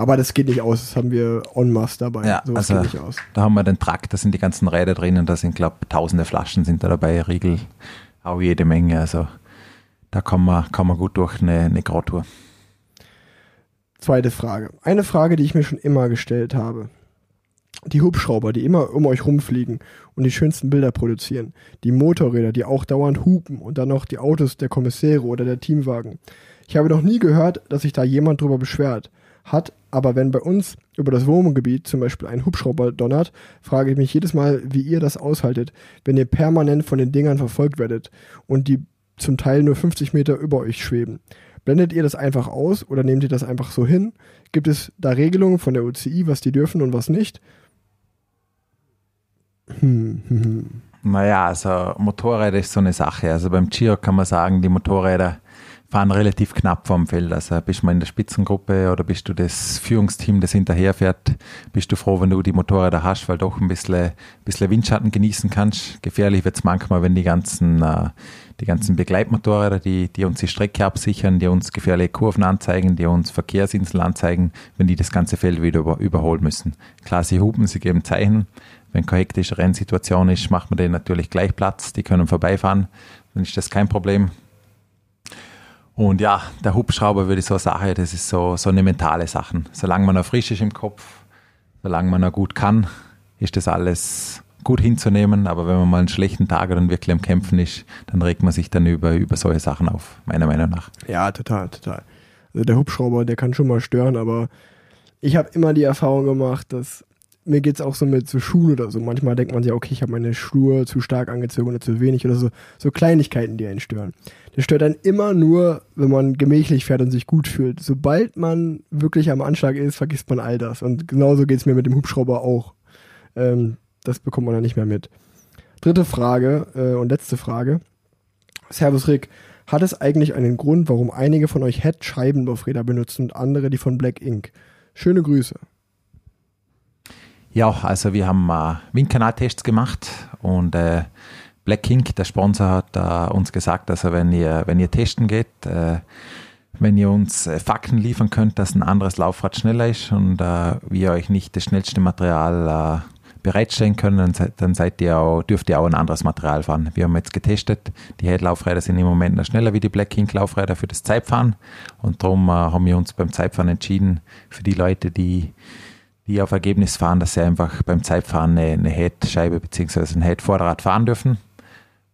Speaker 2: Aber das geht nicht aus, das haben wir en masse dabei.
Speaker 3: Ja,
Speaker 2: Sowas
Speaker 3: also
Speaker 2: geht nicht aus.
Speaker 3: da haben wir den Trakt, da sind die ganzen Räder drinnen, da sind, glaube tausende Flaschen sind da dabei, Riegel, auch jede Menge. Also da kann man, kann man gut durch eine, eine Grautour.
Speaker 2: Zweite Frage. Eine Frage, die ich mir schon immer gestellt habe. Die Hubschrauber, die immer um euch rumfliegen und die schönsten Bilder produzieren. Die Motorräder, die auch dauernd hupen und dann noch die Autos der Kommissäre oder der Teamwagen. Ich habe noch nie gehört, dass sich da jemand drüber beschwert hat, aber wenn bei uns über das Wohngebiet zum Beispiel ein Hubschrauber donnert, frage ich mich jedes Mal, wie ihr das aushaltet, wenn ihr permanent von den Dingern verfolgt werdet und die zum Teil nur 50 Meter über euch schweben. Blendet ihr das einfach aus oder nehmt ihr das einfach so hin? Gibt es da Regelungen von der UCI, was die dürfen und was nicht? Hm, hm, hm.
Speaker 3: Naja, also Motorräder ist so eine Sache. Also beim Giro kann man sagen, die Motorräder fahren relativ knapp vorm Feld. Also bist du mal in der Spitzengruppe oder bist du das Führungsteam, das hinterherfährt, bist du froh, wenn du die Motorräder hast, weil doch ein bisschen, bisschen Windschatten genießen kannst. Gefährlich wird es manchmal, wenn die ganzen, äh, die ganzen Begleitmotorräder, die, die uns die Strecke absichern, die uns gefährliche Kurven anzeigen, die uns Verkehrsinseln anzeigen, wenn die das ganze Feld wieder über, überholen müssen. Klar, sie hupen, sie geben Zeichen. Wenn keine hektische Rennsituation ist, macht man denen natürlich gleich Platz. Die können vorbeifahren. Dann ist das kein Problem. Und ja, der Hubschrauber würde so sagen, das ist so, so eine mentale Sache. Solange man noch frisch ist im Kopf, solange man noch gut kann, ist das alles gut hinzunehmen. Aber wenn man mal einen schlechten Tag oder wirklich am Kämpfen ist, dann regt man sich dann über, über solche Sachen auf, meiner Meinung nach.
Speaker 2: Ja, total, total. Also der Hubschrauber, der kann schon mal stören, aber ich habe immer die Erfahrung gemacht, dass mir geht's auch so mit so Schuhen oder so. Manchmal denkt man sich, okay, ich habe meine Schuhe zu stark angezogen oder zu wenig oder so. So Kleinigkeiten, die einen stören. Das stört dann immer nur, wenn man gemächlich fährt und sich gut fühlt. Sobald man wirklich am Anschlag ist, vergisst man all das. Und genauso geht's mir mit dem Hubschrauber auch. Ähm, das bekommt man dann nicht mehr mit. Dritte Frage äh, und letzte Frage. Servus Rick, hat es eigentlich einen Grund, warum einige von euch Head-Scheibenlaufräder benutzen und andere die von Black Ink? Schöne Grüße.
Speaker 3: Ja, also wir haben äh, Windkanaltests gemacht und äh, Black Ink, der Sponsor, hat äh, uns gesagt, also wenn ihr, wenn ihr testen geht, äh, wenn ihr uns äh, Fakten liefern könnt, dass ein anderes Laufrad schneller ist und äh, wir euch nicht das schnellste Material bereitstellen können, dann, se- dann seid ihr auch, dürft ihr auch ein anderes Material fahren. Wir haben jetzt getestet, die Head-Laufräder sind im Moment noch schneller wie die Black Ink-Laufräder für das Zeitfahren und darum haben wir uns beim Zeitfahren entschieden, für die Leute, die die auf Ergebnis fahren, dass sie einfach beim Zeitfahren eine, eine Head-Scheibe bzw. ein Head-Vorderrad fahren dürfen.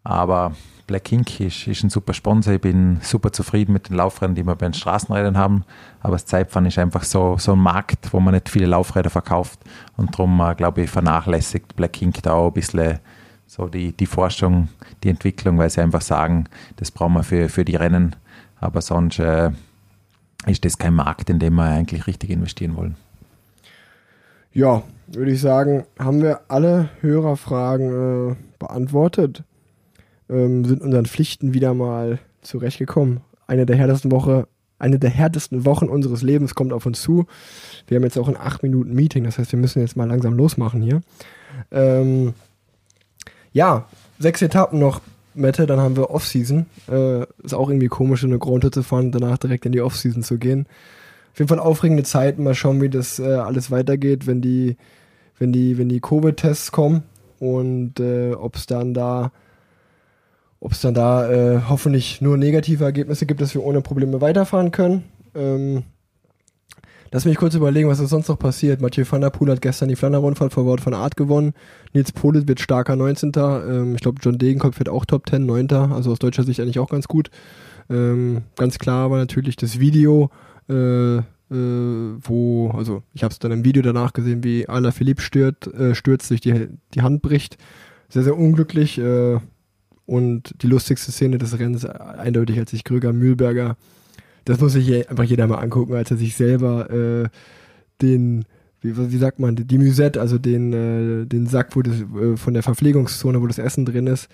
Speaker 3: Aber Black Ink ist, ist ein super Sponsor. Ich bin super zufrieden mit den Laufrädern, die wir bei den Straßenrädern haben. Aber das Zeitfahren ist einfach so, so ein Markt, wo man nicht viele Laufräder verkauft. Und darum, äh, glaube ich, vernachlässigt Black Ink da auch ein bisschen so die, die Forschung, die Entwicklung, weil sie einfach sagen, das brauchen wir für, für die Rennen. Aber sonst äh, ist das kein Markt, in dem wir eigentlich richtig investieren wollen.
Speaker 2: Ja, würde ich sagen, haben wir alle Hörerfragen äh, beantwortet. Ähm, sind unseren Pflichten wieder mal zurechtgekommen. Eine der härtesten Woche, eine der härtesten Wochen unseres Lebens kommt auf uns zu. Wir haben jetzt auch ein 8 Minuten Meeting, das heißt, wir müssen jetzt mal langsam losmachen hier. Ähm, ja, sechs Etappen noch, Mette, dann haben wir Offseason. Äh, ist auch irgendwie komisch, in eine Grunde zu fahren danach direkt in die Offseason zu gehen. Auf jeden Fall aufregende Zeiten, mal schauen, wie das äh, alles weitergeht, wenn die, wenn die, wenn die Covid-Tests kommen und äh, ob es dann da ob es dann da äh, hoffentlich nur negative Ergebnisse gibt, dass wir ohne Probleme weiterfahren können. Ähm, Lass mich kurz überlegen, was ist sonst noch passiert. Mathieu van der Poel hat gestern die Flandern-Rundfahrt vor Wort von Art gewonnen. Nils Polit wird starker 19. Ähm, ich glaube, John Degenkopf wird auch Top 10, 9. Also aus deutscher Sicht eigentlich auch ganz gut. Ähm, ganz klar war natürlich das Video, äh, äh, wo, also ich habe es dann im Video danach gesehen, wie Ala Philippe stürzt, äh, stürzt, sich die, die Hand bricht. Sehr, sehr unglücklich. Äh, und die lustigste Szene des Rennens eindeutig, als sich Kröger Mühlberger das muss sich einfach jeder mal angucken, als er sich selber den, wie, wie, sagt man, die Musette, also den, äh, den Sack wo das, äh, von der Verpflegungszone, wo das Essen drin ist,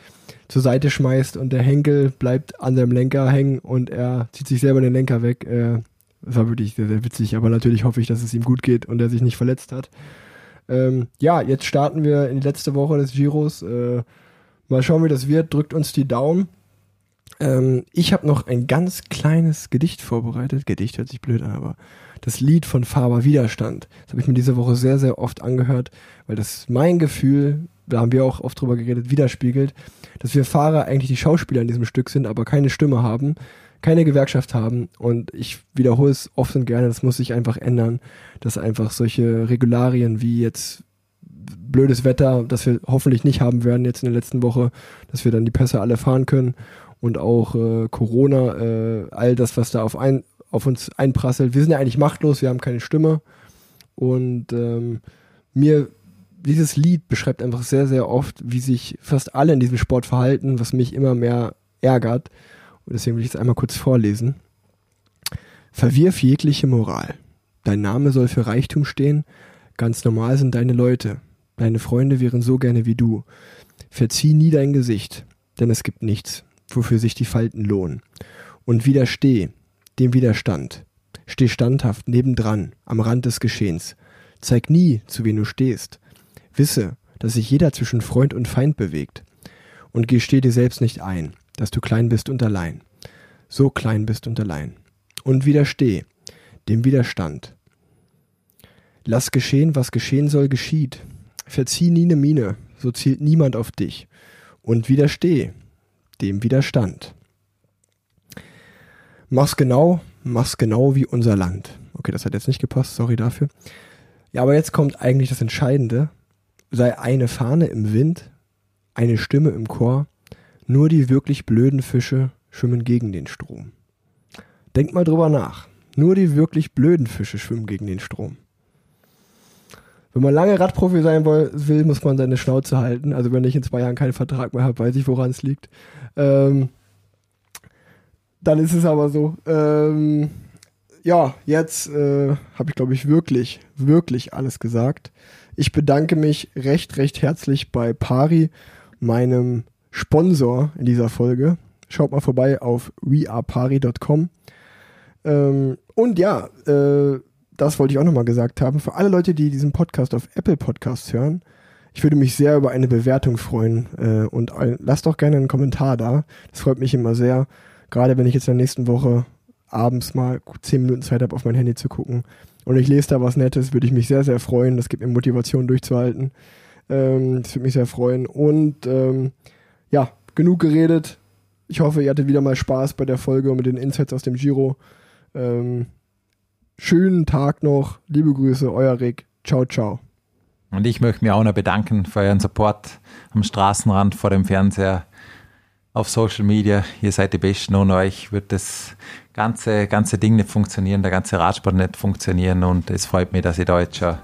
Speaker 2: zur Seite schmeißt und der Henkel bleibt an seinem Lenker hängen und er zieht sich selber den Lenker weg. Äh, das war wirklich sehr, sehr witzig, aber natürlich hoffe ich, dass es ihm gut geht und er sich nicht verletzt hat. Ähm, ja, jetzt starten wir in die letzte Woche des Giros. Äh, mal schauen, wie das wird. Drückt uns die Daumen. Ähm, ich habe noch ein ganz kleines Gedicht vorbereitet. Gedicht hört sich blöd an, aber das Lied von Faber Widerstand. Das habe ich mir diese Woche sehr, sehr oft angehört, weil das mein Gefühl, da haben wir auch oft drüber geredet, widerspiegelt, dass wir Fahrer eigentlich die Schauspieler in diesem Stück sind, aber keine Stimme haben, keine Gewerkschaft haben. Und ich wiederhole es oft und gerne, das muss sich einfach ändern, dass einfach solche Regularien wie jetzt blödes Wetter, das wir hoffentlich nicht haben werden jetzt in der letzten Woche, dass wir dann die Pässe alle fahren können und auch äh, Corona, äh, all das, was da auf, ein, auf uns einprasselt. Wir sind ja eigentlich machtlos, wir haben keine Stimme. Und ähm, mir, dieses Lied beschreibt einfach sehr, sehr oft, wie sich fast alle in diesem Sport verhalten, was mich immer mehr ärgert. Und deswegen will ich es einmal kurz vorlesen. Verwirf jegliche Moral. Dein Name soll für Reichtum stehen. Ganz normal sind deine Leute. Deine Freunde wären so gerne wie du. Verzieh nie dein Gesicht, denn es gibt nichts, wofür sich die Falten lohnen. Und widersteh dem Widerstand. Steh standhaft nebendran, am Rand des Geschehens. Zeig nie, zu wen du stehst. Wisse, dass sich jeder zwischen Freund und Feind bewegt. Und gesteh dir selbst nicht ein, dass du klein bist und allein. So klein bist und allein. Und widersteh dem Widerstand. Lass geschehen, was geschehen soll, geschieht. Verzieh nie ne Miene, so zielt niemand auf dich. Und widersteh dem Widerstand. Mach's genau, mach's genau wie unser Land. Okay, das hat jetzt nicht gepasst, sorry dafür. Ja, aber jetzt kommt eigentlich das Entscheidende. Sei eine Fahne im Wind, eine Stimme im Chor, nur die wirklich blöden Fische schwimmen gegen den Strom. Denk mal drüber nach. Nur die wirklich blöden Fische schwimmen gegen den Strom. Wenn man lange Radprofi sein will, muss man seine Schnauze halten. Also wenn ich in zwei Jahren keinen Vertrag mehr habe, weiß ich, woran es liegt. Ähm, dann ist es aber so. Ähm, ja, jetzt äh, habe ich, glaube ich, wirklich, wirklich alles gesagt. Ich bedanke mich recht, recht herzlich bei Pari, meinem Sponsor in dieser Folge. Schaut mal vorbei auf wearepari.com. Ähm, und ja, äh, das wollte ich auch nochmal gesagt haben. Für alle Leute, die diesen Podcast auf Apple Podcasts hören, ich würde mich sehr über eine Bewertung freuen äh, und ein, lasst doch gerne einen Kommentar da. Das freut mich immer sehr. Gerade wenn ich jetzt in der nächsten Woche abends mal zehn Minuten Zeit habe, auf mein Handy zu gucken und ich lese da was Nettes, würde ich mich sehr, sehr freuen. Das gibt mir Motivation durchzuhalten. Ähm, das würde mich sehr freuen. Und ähm, ja, genug geredet. Ich hoffe, ihr hattet wieder mal Spaß bei der Folge mit den Insights aus dem Giro. Ähm, schönen Tag noch. Liebe Grüße, euer Rick. Ciao, ciao.
Speaker 3: Und ich möchte mich auch noch bedanken für euren Support am Straßenrand, vor dem Fernseher, auf Social Media. Ihr seid die Besten. Ohne euch wird das ganze, ganze Ding nicht funktionieren, der ganze Radsport nicht funktionieren. Und es freut mich, dass ich da jetzt schon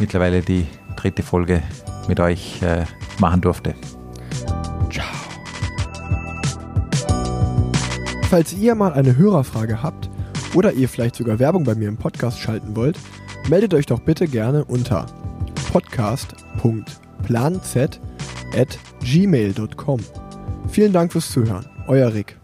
Speaker 3: mittlerweile die dritte Folge mit euch äh, machen durfte.
Speaker 2: Falls ihr mal eine Hörerfrage habt oder ihr vielleicht sogar Werbung bei mir im Podcast schalten wollt, meldet euch doch bitte gerne unter podcast.planz at gmail.com. Vielen Dank fürs Zuhören. Euer Rick.